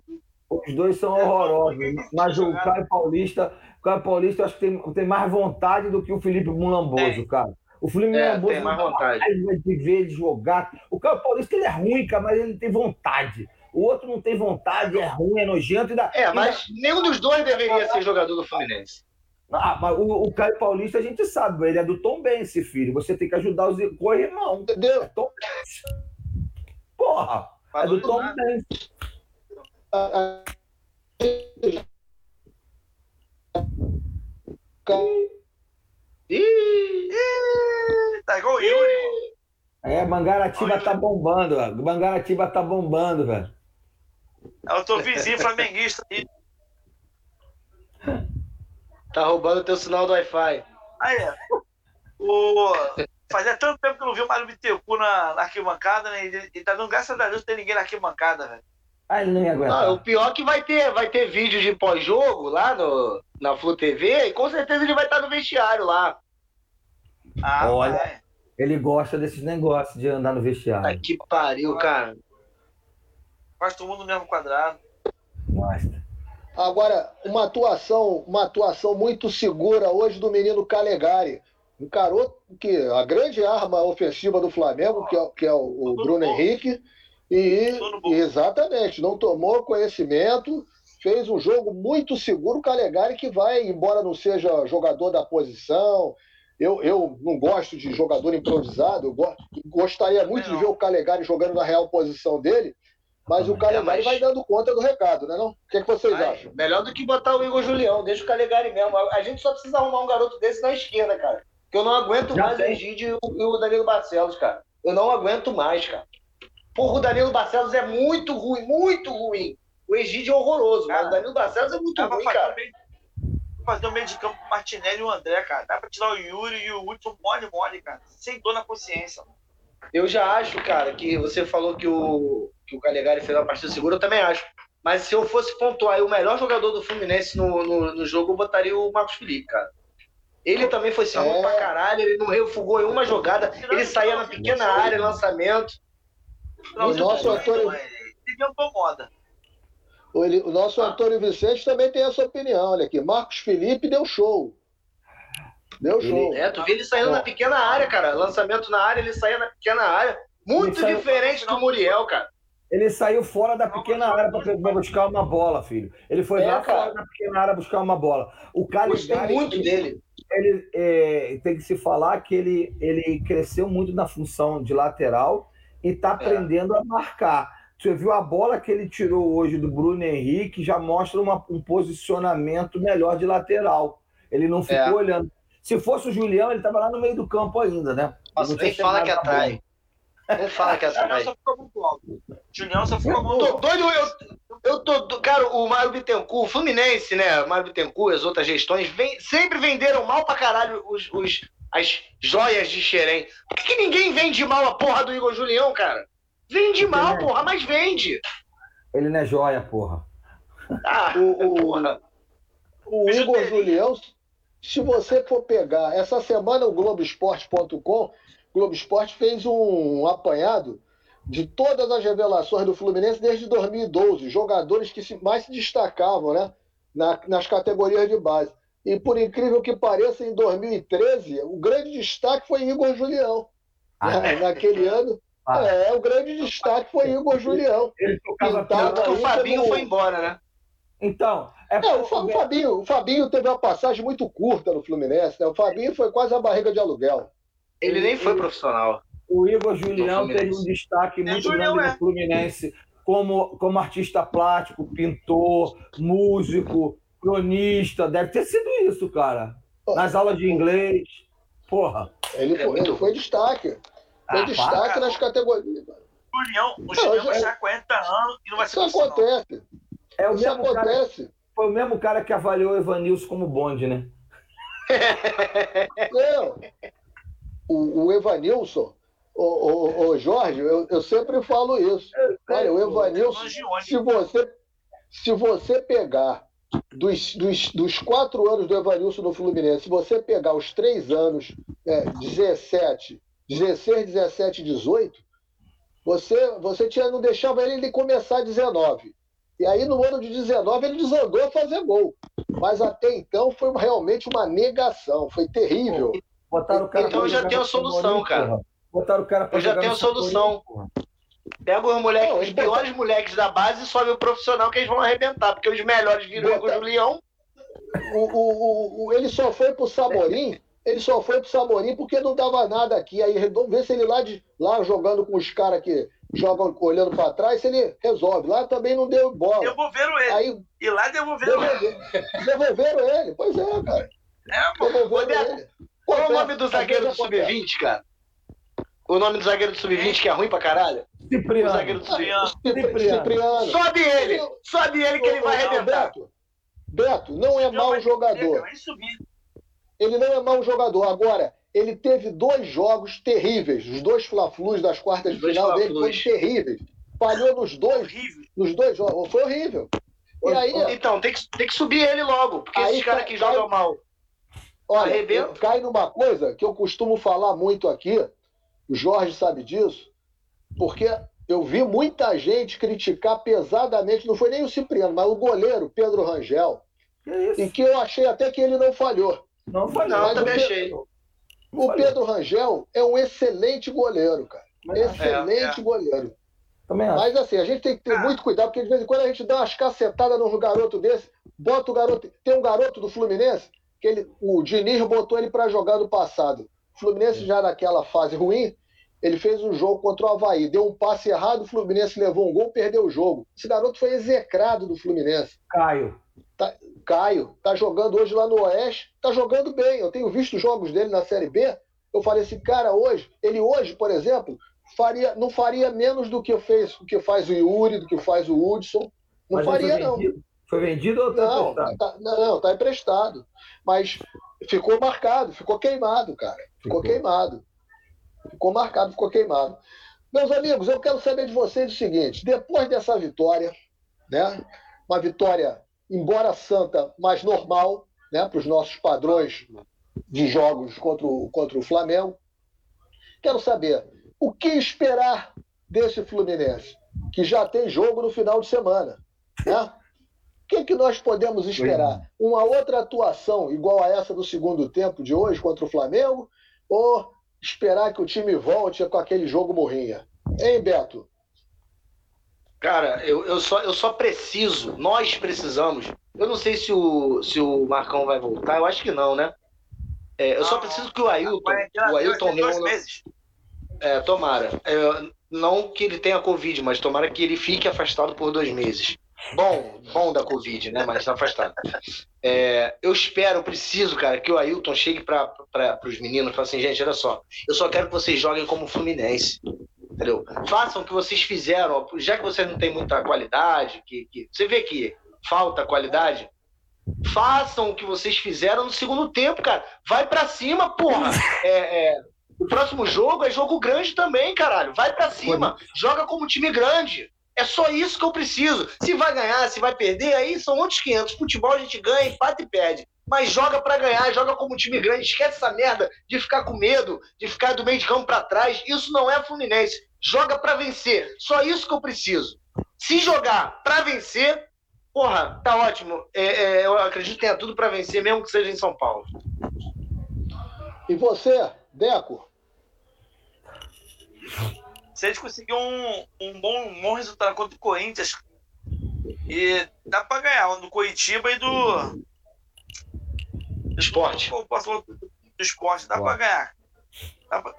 Os dois são horrorosos. Mas o Caio Paulista, o Caio Paulista, eu acho que tem, tem mais vontade do que o Felipe Mulamboso, cara. O Felipe É, Mulamboso tem mais vontade. de ver ele jogar. O Caio Paulista ele é ruim, cara, mas ele tem vontade. O outro não tem vontade, é ruim, é nojento. E dá, É, mas nenhum dos dois deveria ser jogador do Fluminense. Ah, mas o, o Caio Paulista a gente sabe, ele é do Tom Bense, filho. Você tem que ajudar os corrimão. Entendeu? É Tom Bense. Porra, é Falou do Tom. Bense. A- a- Ih, Tá igual o Yuri, mano. É, Mangaratiba tá bombando, ó. Mangaratiba tá bombando, velho. É o teu vizinho flamenguista aí. tá roubando teu sinal do Wi-Fi. Aí, é. o... Fazia tanto tempo que eu não vi o Mário Bittencourt na, na arquibancada, né? Ele, ele tá dando graças a Deus não tem ninguém na arquibancada, velho. Ah, ele não ia aguentar. Ah, o pior é que vai ter, vai ter vídeo de pós-jogo lá no, na Flu TV e com certeza ele vai estar no vestiário lá. Ah, Olha. vai. Ele gosta desses negócios de andar no Tá vestiário. que pariu, cara. Quase todo mundo no mesmo quadrado. Agora, uma atuação, uma atuação muito segura hoje do menino Calegari. Encarou que a grande arma ofensiva do Flamengo, que é, que é o, o Bruno Henrique, e, exatamente, não tomou conhecimento, fez um jogo muito seguro. O Calegari que vai, embora não seja jogador da posição, eu, eu não gosto de jogador improvisado, eu go- gostaria muito de Não. ver o Calegari jogando na real posição dele, mas o É, Calegari mas- vai dando conta do recado, né? Não? O que, é que vocês Ai, acham? melhor do que botar o Igor Julião, deixa o Calegari mesmo. A gente só precisa arrumar um garoto desse na esquerda, cara. Que eu não aguento Já mais o tem. E o- e o Danilo Barcelos, cara. Eu não aguento mais, cara. Porra, o Danilo Barcelos é muito ruim, muito ruim. O Egídio é horroroso, mas Cara, o Danilo Barcelos é muito Dá ruim, cara. meio, fazer o meio de campo com o Martinelli e o André, cara. Dá pra tirar o Yuri e o Hudson mole, mole, cara. Sem dor na consciência. Eu já acho, cara, que você falou que o, que o Calegari fez uma partida segura, eu também acho. Mas se eu fosse pontuar o melhor jogador do Fluminense no, no, no jogo, eu botaria o Marcos Felipe, cara. Ele também foi seguro É. pra caralho, ele não refugou em uma jogada, ele saía na pequena área, lançamento. Não, nosso não, Antônio- não, Ele. O, ele- o nosso Antônio Vicente também tem essa opinião. Olha aqui, Marcos Felipe deu show. Deu Ele- show. É, tu vê ele saindo na pequena área, cara. Lançamento na área, ele saía na pequena área. Muito saiu- diferente do Muriel, cara. Ele saiu fora da pequena área para buscar uma bola, filho. Ele foi É, lá cara. fora da pequena área buscar uma bola. O Gostei Calegari, muito ele, dele. ele, é, tem que se falar que ele, ele cresceu muito na função de lateral e É. está aprendendo a marcar. Você viu a bola que ele tirou hoje do Bruno Henrique, já mostra uma- um posicionamento melhor de lateral. Ele não ficou É. olhando. Se fosse o Julião, ele estava lá no meio do campo ainda, né? Nossa, Não tinha nem fala que atrai. bola. Nem fala que O Julião atrai. só ficou muito alto. Julião só ficou Tô muito doido, eu, eu tô. Cara, o Mário Bittencourt, o Fluminense, né? O Mário Bittencourt, as outras gestões, vem- sempre venderam mal pra caralho os, os- as joias de Xerém. Por que, que ninguém vende mal a porra do Igor Julião, cara? Vende mal, né? porra, mas vende. Ele não é joia, porra. Ah, O- o- porra. O Igor. Julião, se você for pegar, essa semana o Globoesporte.com, Globo Esporte fez um apanhado de todas as revelações do Fluminense desde 2012, jogadores que mais se destacavam né, na- nas categorias de base. E por incrível que pareça, em 2013, o grande destaque foi Igor Julião. Ah, né? Naquele ano, Ah. é, o grande destque foi Igor Julião. Ele tocava Tanto que o Fabinho como- foi embora, né? Então, é, É, o, Fa- o Fabinho, o Fabinho teve uma passagem muito curta no Fluminense, né? O Fabinho foi quase a barriga de aluguel. Ele nem foi profissional. o Igor Julião teve um destaque É, muito Julião, grande é. no Fluminense como, como artista plástico, pintor, músico, cronista. Deve ter sido isso, cara. Nas aulas de inglês. Porra. Ele, É foi, ele foi destaque. Foi Ah, destaque para. nas categorias. O Julião, o Julião já- vai chegar a 40 anos e não vai ser Isso acontece. É o Isso mesmo cara, acontece. foi o mesmo cara que avaliou o Evanilson como bonde, né? Não. O, o Evanilson, Ô, ô, ô, Jorge, eu, eu sempre falo isso. Olha, o Evanilson, se você, se você pegar dos, dos, dos quatro anos do Evanilson no Fluminense, se você pegar os três anos, é, 17, 16, 17, 18, você, você tinha, não deixava ele, ele começar 19. E aí, no ano de 19, ele desandou a fazer gol. Mas até então foi realmente uma negação, foi terrível. Botaram o cara então eu já tenho a solução, cara. Botaram o cara pra Eu já tenho a solução. Pega os moleques, não, os piores botar... moleques da base e sobe o profissional que eles vão arrebentar, porque os melhores viram Bota... o Julião. O, o, o, ele só foi pro Samorim, ele só foi pro Samorim porque não dava nada aqui. Aí vamos ver se ele lá, de, lá jogando com os caras que jogam olhando para trás, se ele resolve. Lá também não deu bola. Devolveram ele. Aí, e lá devolveram ele. Devolveram ele, pois é, cara. É, pô. Devolveram ele. Qual é o nome do zagueiro do Sub-20, cara? O nome do zagueiro do Sub-20 que é ruim pra caralho? Cipriano. O zagueiro do Cipriano. Cipriano. Sobe ele! Sobe ele que ele vai arrebentar. Beto, Beto, não é mau jogador. Ele não é mau jogador. Agora, ele teve dois jogos terríveis. Os dois Fla-Flus das quartas de final dele foram terríveis. Falhou nos dois, nos dois jogos. Foi horrível. E aí, então, tem que, tem que subir ele logo, porque esses caras que jogam mal. Olha, cai numa coisa que eu costumo falar muito aqui, o Jorge sabe disso, porque eu vi muita gente criticar pesadamente, não foi nem o Cipriano, mas o goleiro Pedro Rangel, que e que eu achei até que ele não falhou. Não falhou, mas também Pedro, achei. O Pedro Rangel é um excelente goleiro, cara. excelente é, é. goleiro. Mas assim, a gente tem que ter muito cuidado, porque de vez em quando a gente dá umas cacetadas num garoto desse, bota o garoto. Tem um garoto do Fluminense, que ele, o Diniz botou ele para jogar no passado. O Fluminense já naquela fase ruim, ele fez um jogo contra o Havaí, deu um passe errado, o Fluminense levou um gol, perdeu o jogo. Esse garoto foi execrado do Fluminense. Caio. Tá, Caio, tá jogando hoje lá no Oeste, tá jogando bem. Eu tenho visto jogos dele na Série B. Eu falei assim, cara, hoje, ele hoje, por exemplo, faria, não faria menos do que fez, do que faz o Yuri, do que faz o Hudson. Não Mas faria, não. Foi vendido ou tá não, emprestado? Tá, não, tá emprestado. Mas ficou marcado, ficou queimado, cara. Ficou, ficou. queimado. Ficou marcado, ficou queimado. Meus amigos, eu quero saber de vocês o seguinte: depois dessa vitória, né, uma vitória, embora santa, mas normal, né, para os nossos padrões de jogos contra o, contra o Flamengo, quero saber o que esperar desse Fluminense, que já tem jogo no final de semana. Né? O que, que nós podemos esperar? Uma outra atuação igual a essa do segundo tempo de hoje contra o Flamengo? Ou esperar que o time volte com aquele jogo morrinha. Hein, Beto? Cara, eu, eu, só, eu só preciso, nós precisamos. Eu não sei se o, se o Marcão vai voltar, eu acho que não, né? É, eu não, só preciso que o Ailton. O Ailton reúna. É, tomara. É, não que ele tenha Covid, mas tomara que ele fique afastado por dois meses. Bom, bom da Covid, né? Mas tá afastado. É, eu espero, eu preciso, cara, que o Ailton chegue para os meninos e fale assim, gente, olha só, eu só quero que vocês joguem como Fluminense. Entendeu? Façam o que vocês fizeram, já que vocês não têm muita qualidade, que, que você vê que falta qualidade, façam o que vocês fizeram no segundo tempo, cara. Vai para cima, porra. É, é, o próximo jogo é jogo grande também, caralho. Vai para cima, joga como time grande. É só isso que eu preciso. Se vai ganhar, se vai perder, aí são outros 500. Futebol a gente ganha, empata e perde. Mas joga para ganhar, joga como time grande. Esquece essa merda de ficar com medo, de ficar do meio de campo para trás. Isso não é Fluminense. Joga para vencer. Só isso que eu preciso. Se jogar para vencer, porra, tá ótimo. É, é, eu acredito que tenha tudo para vencer, mesmo que seja em São Paulo. E você, Deco? Se a gente conseguir um, um, bom, um bom resultado contra o Corinthians, e dá para ganhar do Coritiba e do. do esporte. Do, do esporte, dá para ganhar. Dá pra,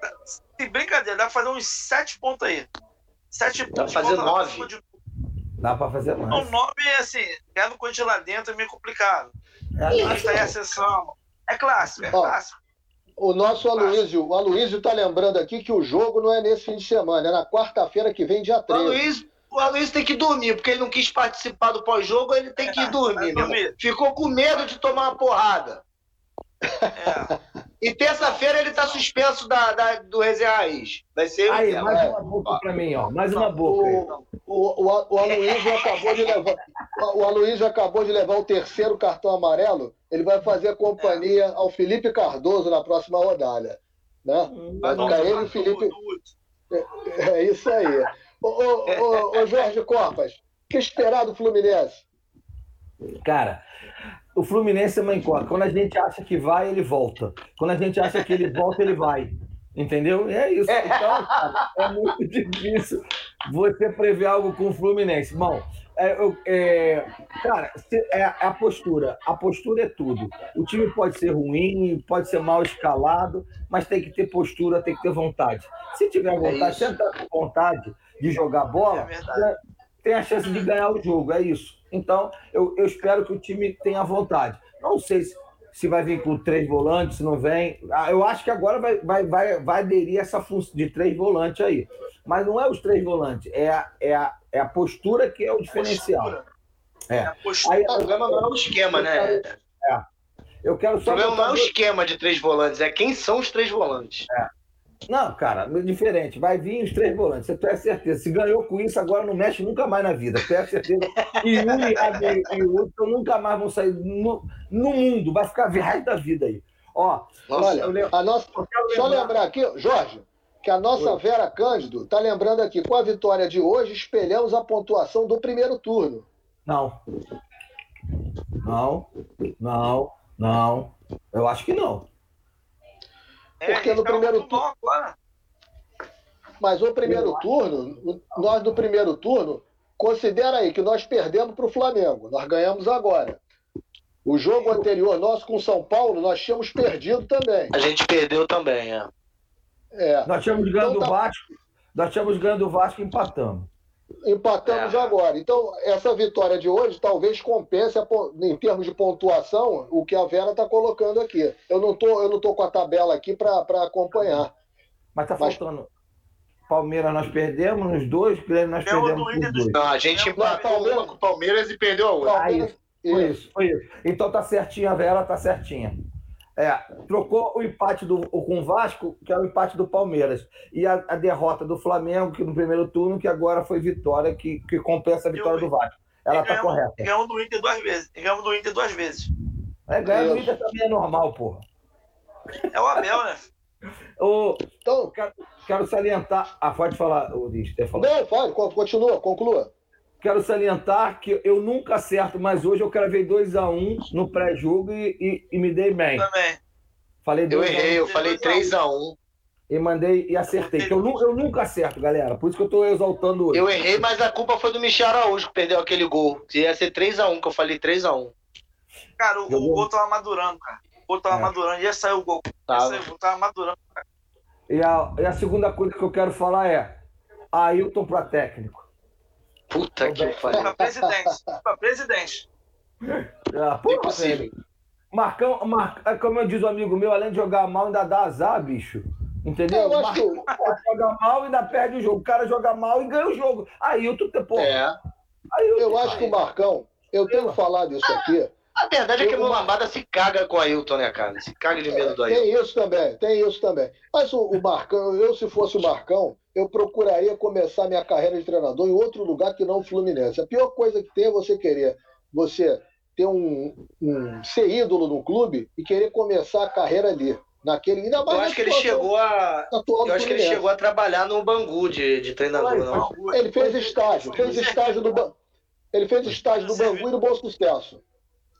sem brincadeira, dá para fazer uns sete pontos aí. Sete dá pontos. Dá pra fazer nove. De... Dá para fazer mais. Não, nove, assim, ganhar do Corinthians lá dentro é meio complicado. É, aí a sessão. É clássico, é clássico. O nosso Aloysio, o Aloysio está lembrando aqui que o jogo não é nesse fim de semana, é na quarta-feira que vem, dia 13. O Aloysio, o Aloysio tem que dormir, porque ele não quis participar do pós-jogo, ele tem que ir dormir, dormir. Ficou com medo de tomar uma porrada. É. E terça-feira ele tá suspenso da, da- do Resenha Raiz. Vai ser Aí, eu. mais É. uma boca pra mim, ó. Mais uma boca. O, o, o, o Aloysio acabou de levar. O Aloysio acabou de levar o terceiro cartão amarelo. Ele vai fazer companhia ao Felipe Cardoso na próxima rodada. Né? Vai Vamos ficar ele e Felipe. do- do- É isso aí. Ô, ô, ô, ô, Jorge Copas, o que esperar do Fluminense? Cara, o Fluminense é uma incógnita. Quando a gente acha que vai, ele volta. Quando a gente acha que ele volta, ele vai. Entendeu? É isso. Então, cara, é muito difícil você prever algo com o Fluminense. Bom, é, é, cara, é a postura. A postura é tudo. O time pode ser ruim, pode ser mal escalado, mas tem que ter postura, tem que ter vontade. Se tiver vontade, isso. se vontade de jogar bola, É verdade. Tem a chance de ganhar o jogo, é isso. Então, eu, eu espero que o time tenha vontade. Não sei se, se vai vir com três volantes, se não vem. Ah, Eu acho que agora vai, vai, vai, vai aderir essa função de três volantes aí. Mas não é os três volantes, é a, é a, é a postura que é o diferencial. É. É a postura. Aí, O problema não é o esquema, né? eu quero O só. problema não é o esquema de três volantes, é quem são os três volantes. Não, cara, diferente. Vai vir os três volantes. Você tem certeza. Se ganhou com isso, agora não mexe nunca mais na vida. Tenho certeza. E um e outro nunca mais vão sair no, no mundo. Vai ficar resto da vida aí. Ó, Nossa, Olha, a nossa, só lembrar- lembrar aqui, Jorge, que a nossa Oi. Vera Cândido está lembrando aqui, com a vitória de hoje, espelhamos a pontuação do primeiro turno. Não. Não, não, não. Eu acho que não. É, porque no primeiro agora. Mas o primeiro turno, nós do primeiro turno, considera aí que nós perdemos para o Flamengo. Nós ganhamos agora. O jogo anterior nosso com o São Paulo, nós tínhamos perdido também. A gente perdeu também, é. É, Nós tínhamos ganhando Então o tá. Vasco. Nós tínhamos ganhando o Vasco e empatamos. Empatamos É. agora. Então, essa vitória de hoje talvez compense, a em termos de pontuação, o que a Vera está colocando aqui. Eu não tô, eu não tô com a tabela aqui para acompanhar. Mas tá Mas- faltando. Palmeiras nós perdemos nos dois, Grêmio nós Ganhou perdemos do nos dois. Não, a gente empatou Palmeiras- uma com o Palmeiras e perdeu a outra. Ah, isso. Foi isso, foi isso. Então tá certinha, a Vera tá certinha. É, trocou o empate do, o- com o Vasco, que é o empate do Palmeiras. E a, a derrota do Flamengo, que no primeiro turno, que agora foi vitória, que, que compensa a vitória do Vasco. Ela E tá ganhamos- correta. Ganhamos do Inter duas vezes. Ganhamos do Inter duas vezes. É, ganhar do. Inter também é normal, porra. É o Abel, né? Ô, Então, quero salientar. Ah, pode falar, Ulisses. quer falar? não, fale, con- continua, conclua. Quero salientar que eu nunca acerto, mas hoje eu cravei 2x1 no pré-jogo e, e- e me dei bem. Também. Falei Eu 2 a 1 errei, eu falei 3x1. e mandei e acertei. Que eu, eu nunca acerto, galera. Por isso que eu tô exaltando hoje. Eu errei, mas a culpa foi do Michel Araújo que perdeu aquele gol. Que ia ser 3x1, que eu falei 3x1. Cara, o, o gol tava madurando, cara. O gol tava É. madurando. Ia sair o gol. Ia Tava. sair o gol, tava madurando. E a, e a segunda coisa que eu quero falar é Ailton para técnico. Puta que pariu. Pra presidente. Pra presidente. Ah, porra, Impossível. velho. Marcão, Mar... é como eu diz o amigo meu, além de jogar mal, ainda dá azar, bicho. Entendeu? Eu acho que joga mal e ainda perde o jogo. O cara joga mal e ganha o jogo. Ailton, pô. É. Ailton, Eu acho que o Marcão, eu tenho falado isso aqui. A verdade é que o Lambada se caga com o Ailton, né, cara? Se caga de medo do Ailton. Tem isso também, tem isso também. Mas o, o Marcão, eu se fosse o Marcão, eu procuraria começar minha carreira de treinador em outro lugar que não o Fluminense. A pior coisa que tem é você querer, você ter um, um ser ídolo no clube e querer começar a carreira ali, naquele. Ainda mais Eu acho que ele chegou a. do Eu acho que ele chegou a trabalhar no Bangu de, de treinador, não. Ele fez estágio, fez estágio Ban- ele fez estágio no Bangu e no Bom Sucesso.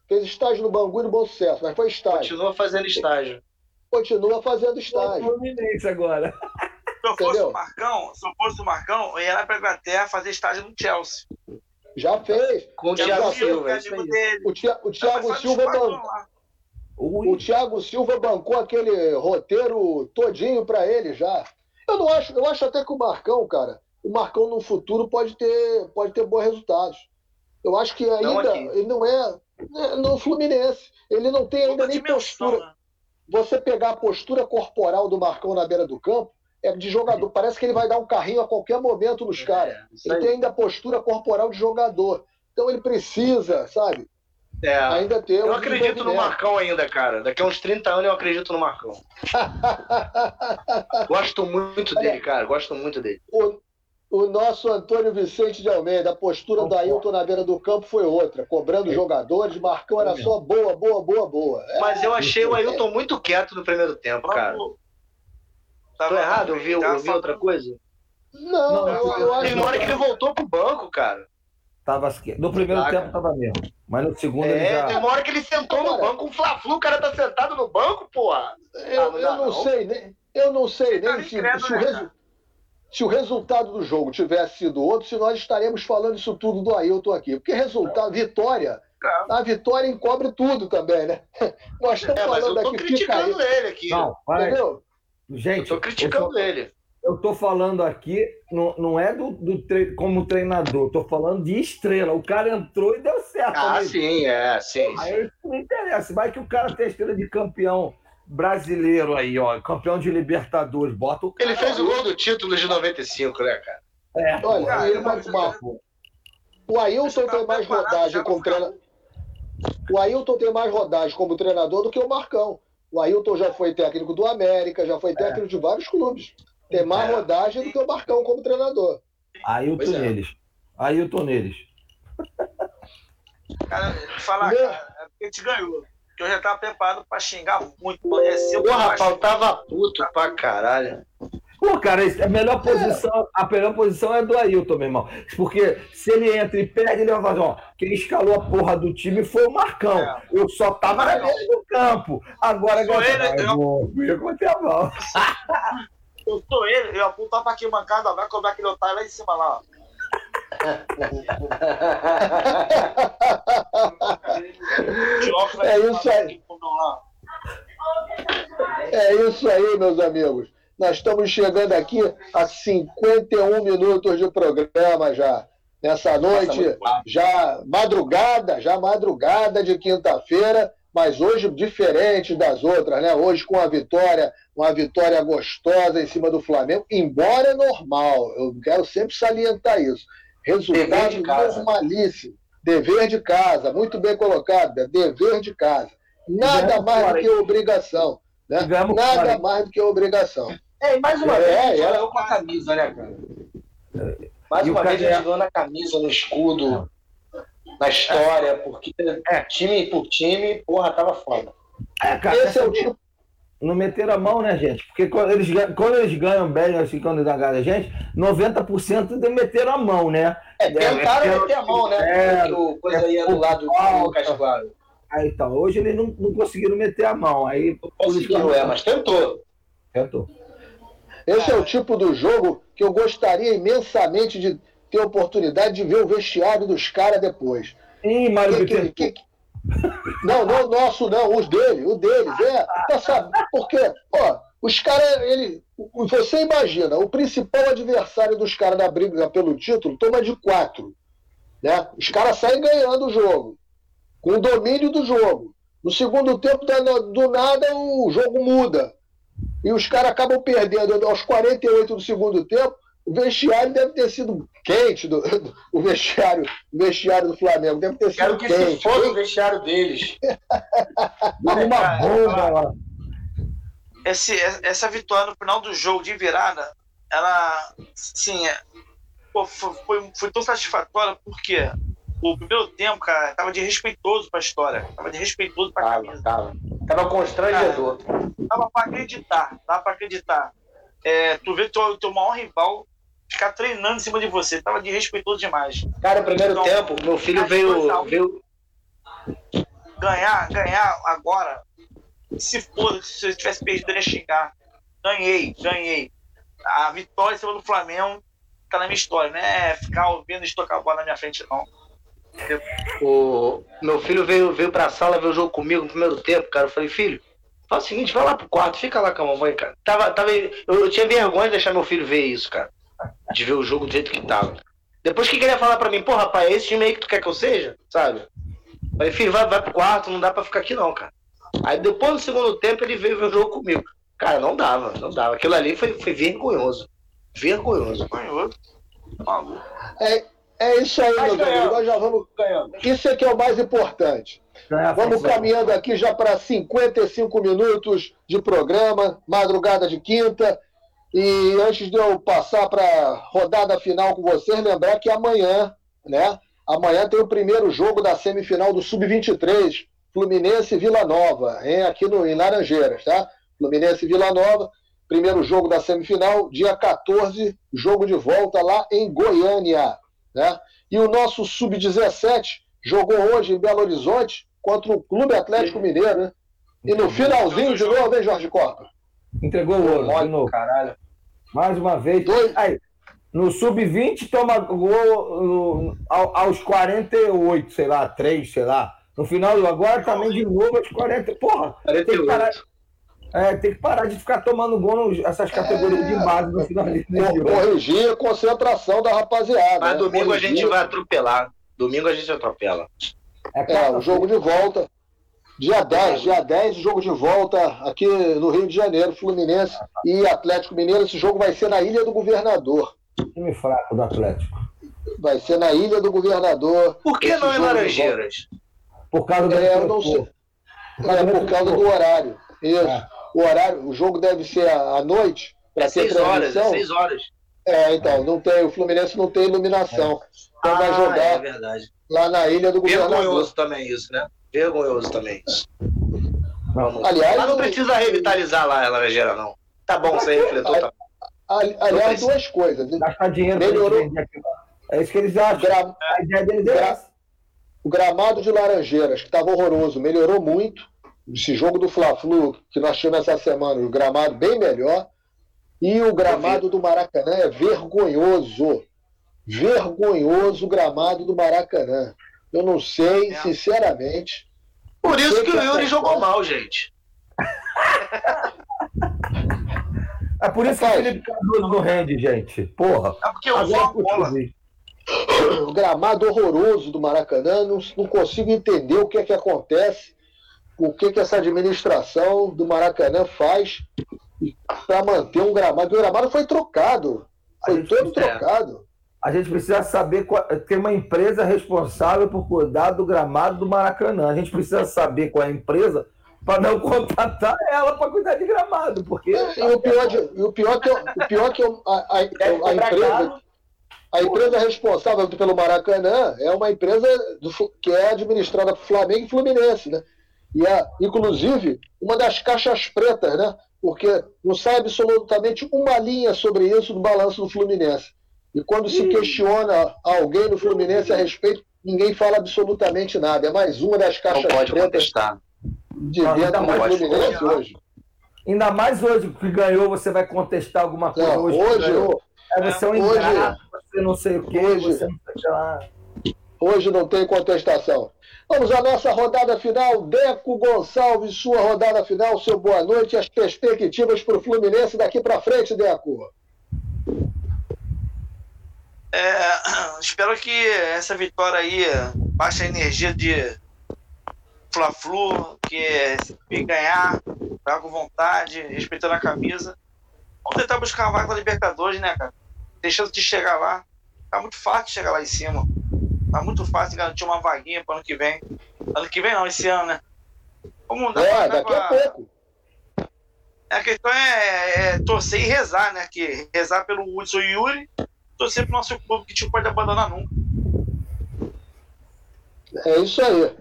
Fez estágio no Bangu e no Bom Sucesso, mas foi estágio. Continua fazendo estágio. Continua fazendo estágio. Fluminense agora. Se eu fosse o Marcão, se eu fosse o Marcão, eu ia lá pra Inglaterra fazer estágio no Chelsea. Já fez. Com o Já Thiago fez, Silva. é. O, Thiago Silva bancou. O Thiago Silva bancou aquele roteiro todinho para ele já. Eu não acho, eu acho até que o Marcão, cara, o Marcão no futuro pode ter, pode ter bons resultados. Eu acho que ainda aqui. ele não é no Fluminense. Ele não tem ainda nem postura. né? Você pegar a postura corporal do Marcão na beira do campo é de jogador. Parece que ele vai dar um carrinho a qualquer momento nos caras. É, isso Ele tem ainda a postura corporal de jogador. Então ele precisa, sabe? É. Ainda temos. Eu acredito no. Marcão ainda, cara. Daqui a uns 30 anos eu acredito no Marcão. Gosto muito dele, cara. Gosto muito dele. o, o nosso Antônio Vicente de Almeida, a postura do Ailton na beira do campo foi outra, cobrando jogadores, Marcão era só boa, boa, boa, boa. É, Mas eu achei o Ailton muito quieto no primeiro tempo, cara. Tô errado? Eu vi, eu vi outra coisa? não, Não, eu, eu acho uma hora que ele voltou pro banco, cara. Tava, no primeiro Caraca. tempo tava mesmo. Mas no segundo ele É, já. tem uma hora que ele sentou no banco, um Fla-Flu, o cara tá sentado no banco, porra. Eu, Ah, não eu não, não. sei nem, eu não sei Tá nem se, se o né, resu-? Se o resultado do jogo tivesse sido outro, se nós estaremos falando isso tudo do Ailton aqui. Porque resultado, vitória, Claro. a vitória encobre tudo também, né? Nós estamos É, mas eu falando tô aqui, fica criticando aí, ele aqui. Não, vai. entendeu? Eu Gente, tô criticando ele. eu tô falando aqui, não, não é do, do tre- como treinador, tô falando de estrela. O cara entrou e deu certo. Ah, amigo. sim, é, sim. Aí isso não interessa. Vai que o cara tem a estrela de campeão brasileiro aí, ó. Campeão de Libertadores. Bota o cara. Ele fez o gol do título de 95, né, cara? É, Olha, Cara, ele, mas- mas- o Ailton tem mais rodagem como treinador. O Ailton tem mais rodagem como treinador do que o Marcão. O Ailton já foi técnico do América, já foi técnico de vários clubes. Tem mais É. rodagem do que o Marcão como treinador. Pois é. neles. Tô neles. Cara, falar, cara, é porque a gente ganhou. Porque eu já tava preparado pra xingar muito. Pô, é seu Porra, baixo. faltava puto pra caralho. Pô, cara, a melhor posição, a melhor posição é do Ailton, meu irmão. Porque se ele entra e perde, ele vai fazer, ó, quem escalou a porra do time foi o Marcão. É. Eu só tava na beira do campo. Agora, Sou galera, ele, eu- eu botei a mão. Eu sou ele, eu apontar pra aqui mancada, vai cobrar aquele otário lá em cima lá, ó. É isso aí. É isso aí, meus amigos. Nós estamos chegando aqui a 51 minutos de programa já. Nessa noite, já madrugada, já madrugada de quinta-feira, mas hoje diferente das outras, né? Hoje com a vitória, uma vitória gostosa em cima do Flamengo, embora é normal, eu quero sempre salientar isso. Dever Resultado de casa. normalíssimo. Dever de casa, muito bem colocado, né? dever de casa. Nada Ganhamos mais do que obrigação. Né? Nada fora. mais do que obrigação. É, e mais uma É, vez a gente é. ganhou com a camisa, né, cara? Mais E uma vez a cara- gente ganhou na camisa, no escudo, na história, porque time por time, porra, tava foda. É, cara, Esse é o tipo. Não meteram a mão, né, gente? Porque quando eles, ganham- quando eles ganham bem, assim, quando eles agarram a gente, 90% de meteram a mão, né? É, tentaram é, meter a mão, né? é, o coisa ia do lado do. Lucas Claro. Aí então, hoje eles não, não conseguiram meter a mão. Aí Conseguiu, é, mas tentou. Tentou. Esse é o tipo do jogo que eu gostaria imensamente de ter oportunidade de ver o vestiário dos caras depois. Ih, Mário Que- que- que- Não, não o nosso, não, os dele, o deles. É, tá sabendo? Porque, ó, os caras, ele. Você imagina, o principal adversário dos caras na briga pelo título toma de quatro. Né? Os caras saem ganhando o jogo, com o domínio do jogo. No segundo tempo, do nada, o jogo muda. E os caras acabam perdendo aos 48 do segundo tempo. O vestiário deve ter sido quente, do, do- o, vestiário, o vestiário do Flamengo deve ter Quero sido que se quente. foda o vestiário deles. Dá uma cara, bomba lá. Esse, essa vitória no final do jogo de virada, ela, sim, é, foi, foi, foi tão satisfatória porque o primeiro tempo, cara, tava de respeitoso pra história, tava de respeitoso pra Tava, camisa. tava. Tava constrangedor. Dava pra acreditar, dava pra acreditar. É, tu vê teu, teu maior rival ficar treinando em cima de você, tava de respeitoso demais. Cara, no primeiro Então, tempo, meu filho veio, veio. Ganhar, ganhar agora, se for, se eu tivesse perdido, eu ia xingar. Ganhei, ganhei. A vitória em cima do Flamengo tá na minha história, não é ficar ouvindo estocar a bola na minha frente, não. O meu filho veio, veio pra sala ver o jogo comigo no primeiro tempo, cara. Eu falei, filho, faz o seguinte, vai lá pro quarto, fica lá com a mamãe, cara. Tava, tava, eu, eu tinha vergonha de deixar meu filho ver isso, cara. De ver o jogo do jeito que tava. Depois que queria falar pra mim, pô, rapaz, é esse time aí que tu quer que eu seja? Sabe? Falei, filho, vai, vai pro quarto, não dá pra ficar aqui não, cara. Aí depois no segundo tempo ele veio ver o jogo comigo. Cara, não dava, não dava. Aquilo ali foi, foi vergonhoso. Vergonhoso. Ganhou. Maluco. É, é isso aí, Mas meus amigos. ganhamos. Nós já vamos. Ganhando. Isso é que é o mais importante. Vamos caminhando aqui já para 55 minutos de programa, madrugada de quinta. E antes de eu passar para a rodada final com vocês, lembrar que amanhã, né? Amanhã tem o primeiro jogo da semifinal do Sub-23, Fluminense Vila Nova, hein? aqui no, em Laranjeiras, tá? Fluminense Vila Nova, primeiro jogo da semifinal, dia 14, jogo de volta lá em Goiânia, né? E o nosso Sub-17 jogou hoje em Belo Horizonte contra o Clube Atlético Mineiro, né? E no finalzinho de novo, hein, Jorge Copa? Entregou o ouro de novo. Caralho. Mais uma vez. Dois- Aí, no sub-20 toma gol aos 48, sei lá, 3, sei lá. No final, agora também de novo aos 40. Porra, tem que parar, 48. é, tem que parar de ficar tomando gol nessas categorias de base no final. Corrigir a concentração da rapaziada. Mas né? domingo a gente Corrigir. vai atropelar. Domingo a gente atropela. É, o jogo de volta. Dia 10, dia 10, jogo de volta aqui no Rio de Janeiro, Fluminense e Atlético Mineiro. Esse jogo vai ser na Ilha do Governador. Time fraco do Atlético. Vai ser na Ilha do Governador. Por que não em Laranjeiras? Por causa do. É, eu não sei. É por causa do horário. Isso. É. O horário, o jogo deve ser à noite. Para É ter seis horas, é seis horas. É, então, não tem, o Fluminense não tem iluminação. Então vai Ah, jogar é verdade. lá na Ilha do Governador. Vergonhoso também isso, né? Vergonhoso também isso. Não, Aliás, Mas não o- precisa revitalizar lá a Laranjeira, não. Tá bom, você refletou. Tá... ali- aliás, duas coisas. gastar dinheiro Melhorou. É isso que eles acham. Gra- A ideia deles é essa. O gramado de Laranjeiras, que estava horroroso, melhorou muito. Esse jogo do Fla-Flu que nós tivemos essa semana, o gramado bem melhor. E o gramado do Maracanã é vergonhoso. Vergonhoso gramado do Maracanã. Eu não sei, É. sinceramente. Por isso que o Yuri acontece? jogou mal, gente. É por isso que o Rapaz. Felipe Cardoso não rende, gente. Porra. É porque eu Agora sou a por bola. O gramado horroroso do Maracanã, não, não consigo entender o que é que acontece, o que que essa administração do Maracanã faz para manter um gramado. O gramado foi trocado, foi todo precisa- trocado. A gente precisa saber qual, ter uma empresa responsável por cuidar do gramado do Maracanã. A gente precisa saber qual é a empresa para não contratar ela para cuidar de gramado, porque E o pior, de, o pior que, eu- o pior que eu- a, a- a cobrar empresa, caro. a empresa responsável pelo Maracanã é uma empresa do que é administrada por Flamengo e Fluminense, né? E é, inclusive, uma das caixas pretas, né? Porque não sai absolutamente uma linha sobre isso no balanço do Fluminense. E quando se questiona alguém no Fluminense a respeito, ninguém fala absolutamente nada. É mais uma das Não caixas pode pretas contestar. de Não, dentro ainda do mais Fluminense hoje, hoje. ainda mais hoje que ganhou, você vai contestar alguma coisa Não, hoje. hoje, ganhou. É você é um hoje- ingrato, você não sei o quê, hoje- você não sei lá. Hoje não tem contestação. Vamos à nossa rodada final. Deco Gonçalves, sua rodada final, seu boa noite e as perspectivas para o Fluminense daqui para frente, Deco. É, espero que essa vitória aí baixe a energia de Fla-Flu, que se ganhar, tá com vontade, respeitando a camisa. Vamos tentar buscar uma vaga na Libertadores, né, cara? Chance de chegar lá. Tá muito fácil chegar lá em cima. Tá muito fácil garantir uma vaguinha para ano que vem. Ano que vem não, esse ano, né? Vamos dar É, pra- daqui a pouco. a questão é, é torcer e rezar, né? Que rezar pelo Hudson e Yuri, torcer pro nosso clube que não pode abandonar nunca. É isso aí.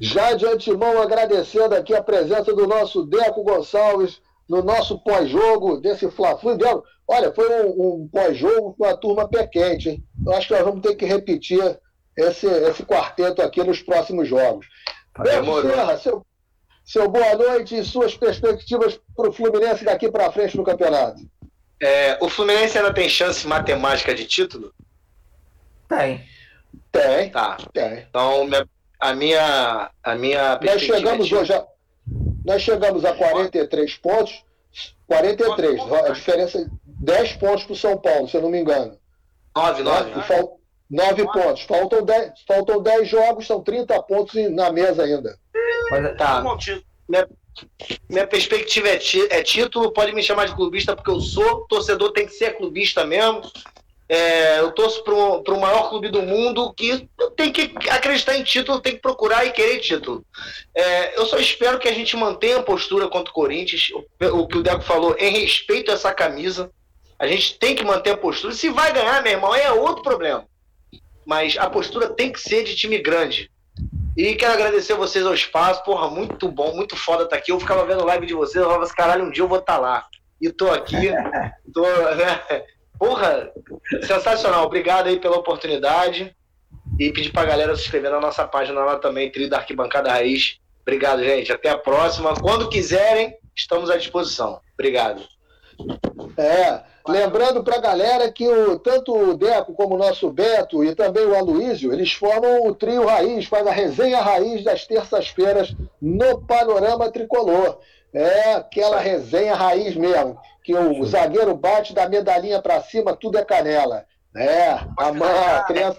Já de antemão agradecendo aqui a presença do nosso Deco Gonçalves no nosso pós-jogo desse Fla-Flu. Deco, Olha, foi um, um pós-jogo com a turma pé quente, hein? Eu acho que nós vamos ter que repetir esse, esse quarteto aqui nos próximos jogos. Beto Demorou. Serra, seu, seu boa noite e suas perspectivas para o Fluminense daqui para frente no campeonato. É, o Fluminense ainda tem chance matemática de título? Tem. Tem, Tá. tem. Então, minha- a minha, a minha Nós perspectiva chegamos é hoje a, nós chegamos a 43 pontos. 43. A diferença é 10 pontos para o São Paulo, se eu não me engano. 9, 9. E fal- 9 pontos. Faltam 10, faltam 10 jogos, são 30 pontos na mesa ainda. Mas, Tá. Vamos ao título. Minha perspectiva é, é título, pode me chamar de clubista porque eu sou, torcedor tem que ser clubista mesmo. É, eu torço para o maior clube do mundo que tem que acreditar em título, tem que procurar e querer título. É, eu só espero que a gente mantenha a postura contra o Corinthians, o, o, que o Deco falou, em respeito a essa camisa. A gente tem que manter a postura. Se vai ganhar, meu irmão, é outro problema. Mas a postura tem que ser de time grande. E quero agradecer a vocês ao espaço. Porra, muito bom, muito foda estar tá aqui. Eu ficava vendo live de vocês, eu falava assim, caralho, um dia eu vou estar tá lá. E tô aqui, tô, né? Porra, sensacional. Obrigado aí pela oportunidade. E pedir pra galera se inscrever na nossa página lá também, Trio da Arquibancada Raiz. Obrigado, gente. Até a próxima. Quando quiserem, estamos à disposição. Obrigado. É, lembrando para a galera que o, tanto o Deco como o nosso Beto e também o Aloísio, eles formam o trio Raiz, faz a resenha Raiz das terças-feiras no Panorama Tricolor. É aquela resenha raiz mesmo, que o zagueiro bate da medalhinha para cima, tudo é canela. É, a mãe, a criança.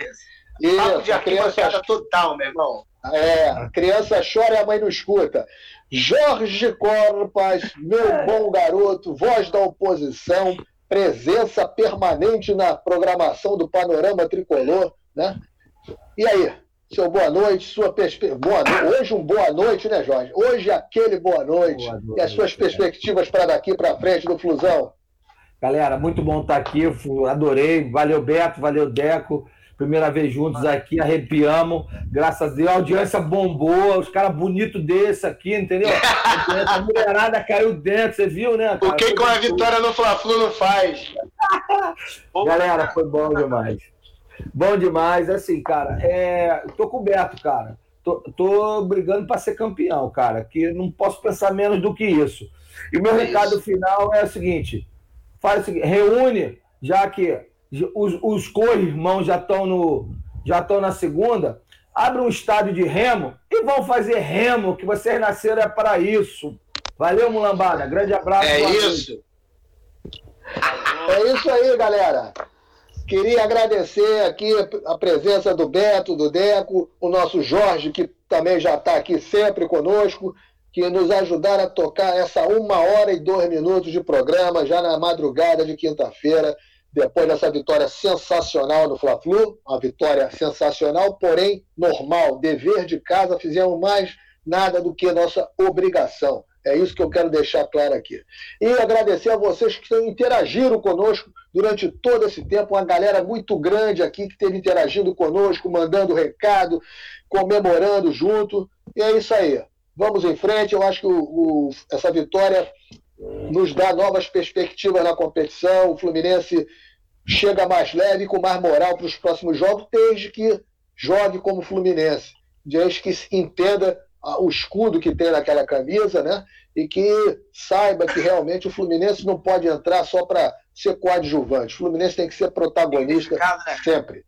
Isso, de a criança total, meu irmão. É, a criança chora e a mãe não escuta. Jorge Corpas, meu bom garoto, voz da oposição, presença permanente na programação do Panorama Tricolor, né? E aí, seu boa noite, sua perspectiva. Hoje um boa noite, né, Jorge? Hoje aquele boa noite. Boa noite e as suas perspectivas para daqui para frente do Flusão. Galera, muito bom estar aqui. Adorei. Valeu, Beto, valeu, Deco. Primeira vez juntos aqui, arrepiamos. Graças a Deus, a audiência bombou. Os caras bonitos desse aqui, entendeu? A mulherada caiu dentro, você viu, né? Cara? O que com a vitória no Fla-Flu não faz? Galera, foi bom demais. Bom demais. Assim, cara, é... tô coberto, cara. Tô, tô brigando para ser campeão, cara. Que não posso pensar menos do que isso. E o meu é recado isso. final é o seguinte: faz o seguinte, reúne, já que os, os co-irmãos já estão no já estão na segunda, abre um estádio de remo e vão fazer remo, que vocês nasceram é para isso. Valeu, Mulambada. Grande abraço. É isso. É isso aí, galera. Queria agradecer aqui a presença do Beto, do Deco, o nosso Jorge, que também já está aqui sempre conosco, que nos ajudaram a tocar essa uma hora e dois minutos de programa, já na madrugada de quinta-feira, depois dessa vitória sensacional no Fla-Flu, uma vitória sensacional, porém normal, dever de casa, fizemos mais nada do que nossa obrigação. É isso que eu quero deixar claro aqui. E agradecer a vocês que interagiram conosco durante todo esse tempo, uma galera muito grande aqui que esteve interagindo conosco, mandando recado, comemorando junto. E é isso aí. Vamos em frente. Eu acho que o, o, essa vitória nos dá novas perspectivas na competição. O Fluminense chega mais leve, com mais moral para os próximos jogos, desde que jogue como Fluminense, desde que entenda o escudo que tem naquela camisa, né? E que saiba que realmente o Fluminense não pode entrar só para ser coadjuvante. O Fluminense tem que ser protagonista né? sempre.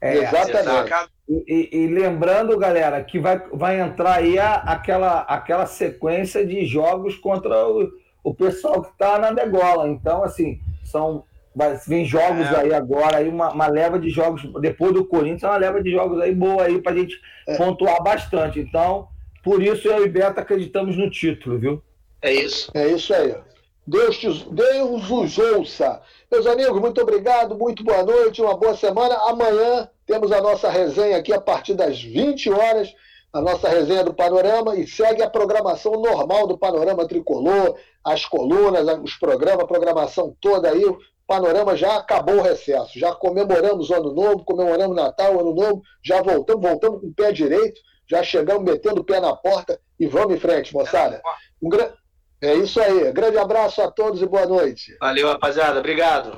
É, Exatamente. E, e, lembrando, galera, que vai, vai entrar aí a, aquela, aquela sequência de jogos contra o, o pessoal que está na degola. Então, assim, são Vai, vem jogos é. aí agora, aí uma, uma, leva de jogos, depois do Corinthians, uma leva de jogos aí boa aí pra gente é. pontuar bastante. Então, por isso eu e Beto acreditamos no título, viu? É isso. É isso aí. Deus, te, Deus os ouça. Meus amigos, muito obrigado, muito boa noite, uma boa semana. Amanhã temos a nossa resenha aqui a partir das 20 horas, a nossa resenha do Panorama, e segue a programação normal do Panorama Tricolor, as colunas, os programas, a programação toda aí. O Panorama já acabou o recesso, já comemoramos o Ano Novo, comemoramos Natal, o Ano Novo, já voltamos, voltamos com o pé direito já chegamos metendo o pé na porta e vamos em frente, moçada. Um gra... É isso aí. Grande abraço a todos e boa noite. Valeu, rapaziada. Obrigado.